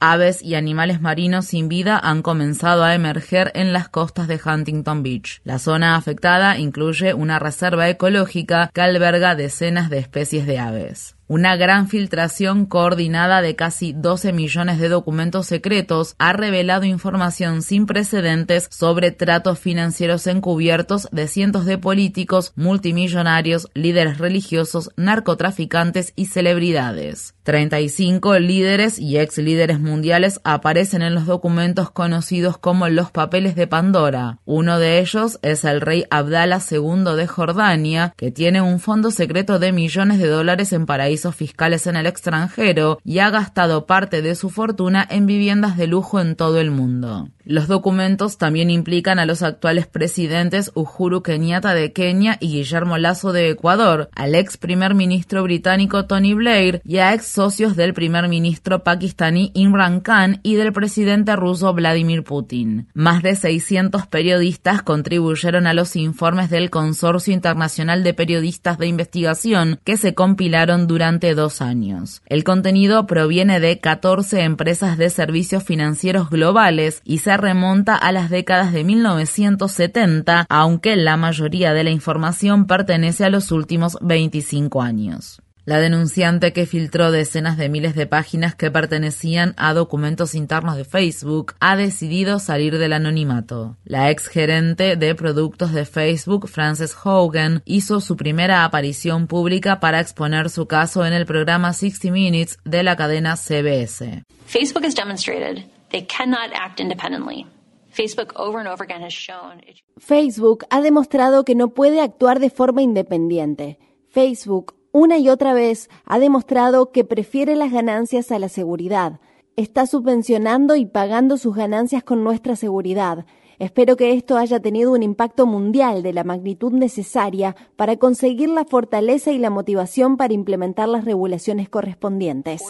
Aves y animales marinos sin vida han comenzado a emerger en las costas de Huntington Beach. La zona afectada incluye una reserva ecológica que alberga decenas de especies de aves. Una gran filtración coordinada de casi 12 millones de documentos secretos ha revelado información sin precedentes sobre tratos financieros encubiertos de cientos de políticos, multimillonarios, líderes religiosos, narcotraficantes y celebridades. 35 líderes y ex líderes mundiales aparecen en los documentos conocidos como los papeles de Pandora. Uno de ellos es el rey Abdallah II de Jordania, que tiene un fondo secreto de millones de dólares en paraísos fiscales en el extranjero y ha gastado parte de su fortuna en viviendas de lujo en todo el mundo. Los documentos también implican a los actuales presidentes Uhuru Kenyatta de Kenia y Guillermo Lazo de Ecuador, al ex primer ministro británico Tony Blair y a ex socios del primer ministro pakistaní Imran Khan y del presidente ruso Vladimir Putin. Más de 600 periodistas contribuyeron a los informes del Consorcio Internacional de Periodistas de Investigación que se compilaron durante dos años. El contenido proviene de 14 empresas de servicios financieros globales y se remonta a las décadas de 1970, aunque la mayoría de la información pertenece a los últimos 25 años. La denunciante que filtró decenas de miles de páginas que pertenecían a documentos internos de Facebook ha decidido salir del anonimato. La ex gerente de productos de Facebook, Frances Hogan, hizo su primera aparición pública para exponer su caso en el programa 60 Minutes de la cadena CBS. Facebook has demonstrated they cannot act independently. Facebook ha demostrado que no puede actuar de forma independiente. Facebook una y otra vez ha demostrado que prefiere las ganancias a la seguridad. Está subvencionando y pagando sus ganancias con nuestra seguridad. Espero que esto haya tenido un impacto mundial de la magnitud necesaria para conseguir la fortaleza y la motivación para implementar las regulaciones correspondientes.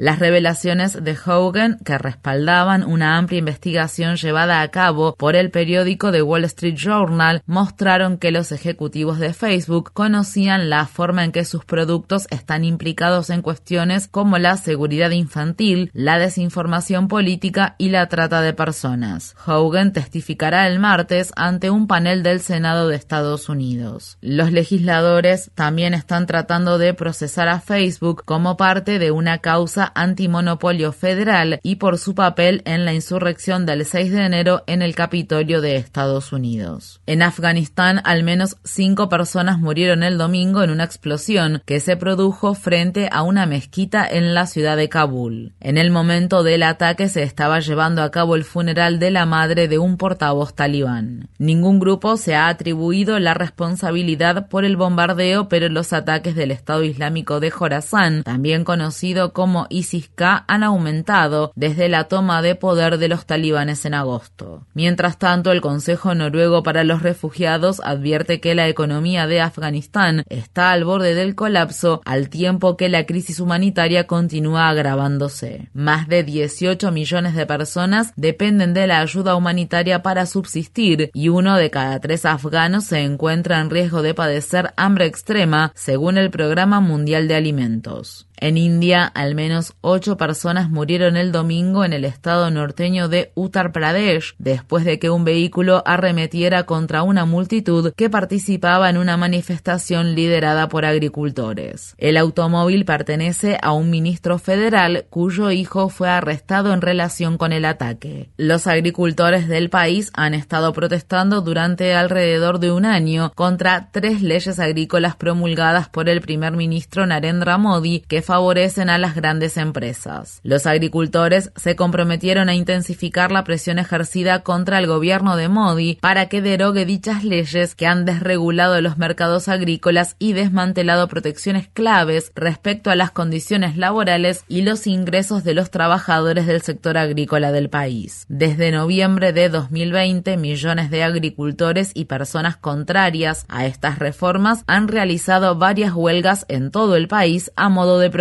Las revelaciones de Hogan, que respaldaban una amplia investigación llevada a cabo por el periódico The Wall Street Journal, mostraron que los ejecutivos de Facebook conocían la forma en que sus productos están implicados en cuestiones como la seguridad infantil, la desinformación política y la trata de personas. Hogan testificará el martes ante un panel del Senado de Estados Unidos. Los legisladores también están tratando de procesar a Facebook como parte de una causa antimonopolio federal y por su papel en la insurrección del 6 de enero en el Capitolio de Estados Unidos. En Afganistán, al menos cinco personas murieron el domingo en una explosión que se produjo frente a una mezquita en la ciudad de Kabul. En el momento del ataque se estaba llevando a cabo el funeral de la madre de un portavoz talibán. Ningún grupo se ha atribuido la responsabilidad por el bombardeo, pero los ataques del Estado Islámico de Jorazán, también conocido como ISIS-K han aumentado desde la toma de poder de los talibanes en agosto. Mientras tanto, el Consejo Noruego para los Refugiados advierte que la economía de Afganistán está al borde del colapso al tiempo que la crisis humanitaria continúa agravándose. Más de 18 millones de personas dependen de la ayuda humanitaria para subsistir y uno de cada tres afganos se encuentra en riesgo de padecer hambre extrema, según el Programa Mundial de Alimentos. En India, al menos ocho personas murieron el domingo en el estado norteño de Uttar Pradesh después de que un vehículo arremetiera contra una multitud que participaba en una manifestación liderada por agricultores. El automóvil pertenece a un ministro federal cuyo hijo fue arrestado en relación con el ataque. Los agricultores del país han estado protestando durante alrededor de un año contra tres leyes agrícolas promulgadas por el primer ministro Narendra Modi que favorecen a las grandes empresas. Los agricultores se comprometieron a intensificar la presión ejercida contra el gobierno de Modi para que derogue dichas leyes que han desregulado los mercados agrícolas y desmantelado protecciones claves respecto a las condiciones laborales y los ingresos de los trabajadores del sector agrícola del país. Desde noviembre de 2020, millones de agricultores y personas contrarias a estas reformas han realizado varias huelgas en todo el país a modo de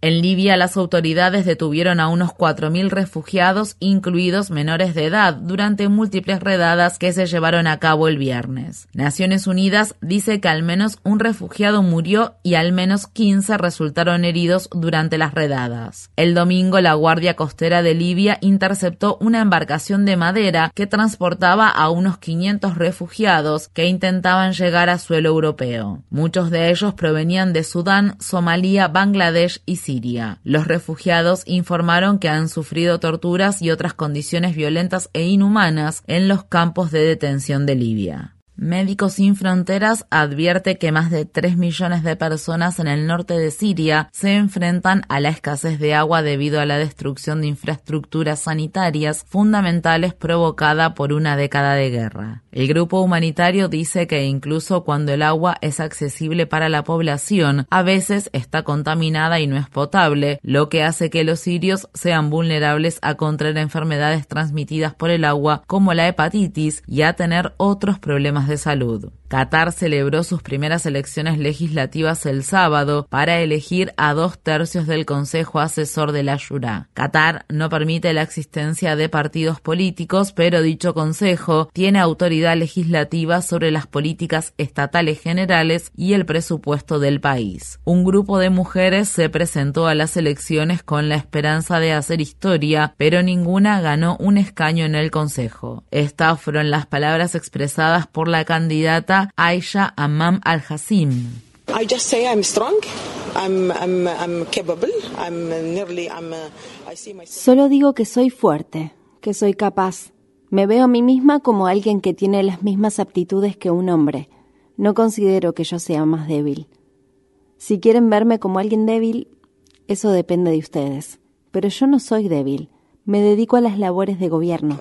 En Libia, las autoridades detuvieron a unos 4.000 refugiados, incluidos menores de edad, durante múltiples redadas que se llevaron a cabo el viernes. Naciones Unidas dice que al menos un refugiado murió y al menos 15 resultaron heridos durante las redadas. El domingo, la Guardia Costera de Libia interceptó una embarcación de madera que transportaba a unos 500 refugiados que intentaban llegar a suelo europeo. Muchos de ellos provenían de Sudán, Somalia, Bangladesh, Bangladesh y Siria. Los refugiados informaron que han sufrido torturas y otras condiciones violentas e inhumanas en los campos de detención de Libia. Médicos Sin Fronteras advierte que más de 3 millones de personas en el norte de Siria se enfrentan a la escasez de agua debido a la destrucción de infraestructuras sanitarias fundamentales provocada por una década de guerra. El grupo humanitario dice que incluso cuando el agua es accesible para la población, a veces está contaminada y no es potable, lo que hace que los sirios sean vulnerables a contraer enfermedades transmitidas por el agua como la hepatitis y a tener otros problemas de salud. Qatar celebró sus primeras elecciones legislativas el sábado para elegir a dos tercios del Consejo Asesor de la Shura. Qatar no permite la existencia de partidos políticos, pero dicho consejo tiene autoridad legislativa sobre las políticas estatales generales y el presupuesto del país. Un grupo de mujeres se presentó a las elecciones con la esperanza de hacer historia, pero ninguna ganó un escaño en el consejo. Estas fueron las palabras expresadas por la candidata Aisha Amam Al-Hassim. Solo digo que soy fuerte, que soy capaz. Me veo a mí misma como alguien que tiene las mismas aptitudes que un hombre. No considero que yo sea más débil. Si quieren verme como alguien débil, eso depende de ustedes. Pero yo no soy débil. Me dedico a las labores de gobierno.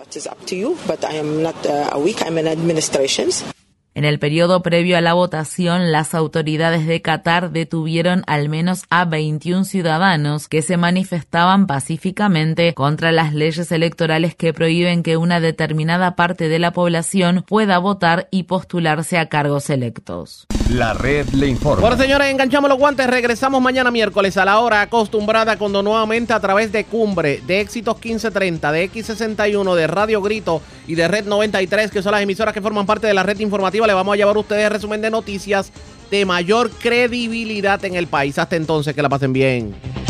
En el periodo previo a la votación, las autoridades de Qatar detuvieron al menos a 21 ciudadanos que se manifestaban pacíficamente contra las leyes electorales que prohíben que una determinada parte de la población pueda votar y postularse a cargos electos. La red le informa. Bueno, señores, enganchamos los guantes. Regresamos mañana miércoles a la hora acostumbrada cuando nuevamente a través de Cumbre, de Éxitos 1530, de X61, de Radio Grito y de Red 93, que son las emisoras que forman parte de la red informativa le vamos a llevar a ustedes resumen de noticias de mayor credibilidad en el país. Hasta entonces, que la pasen bien.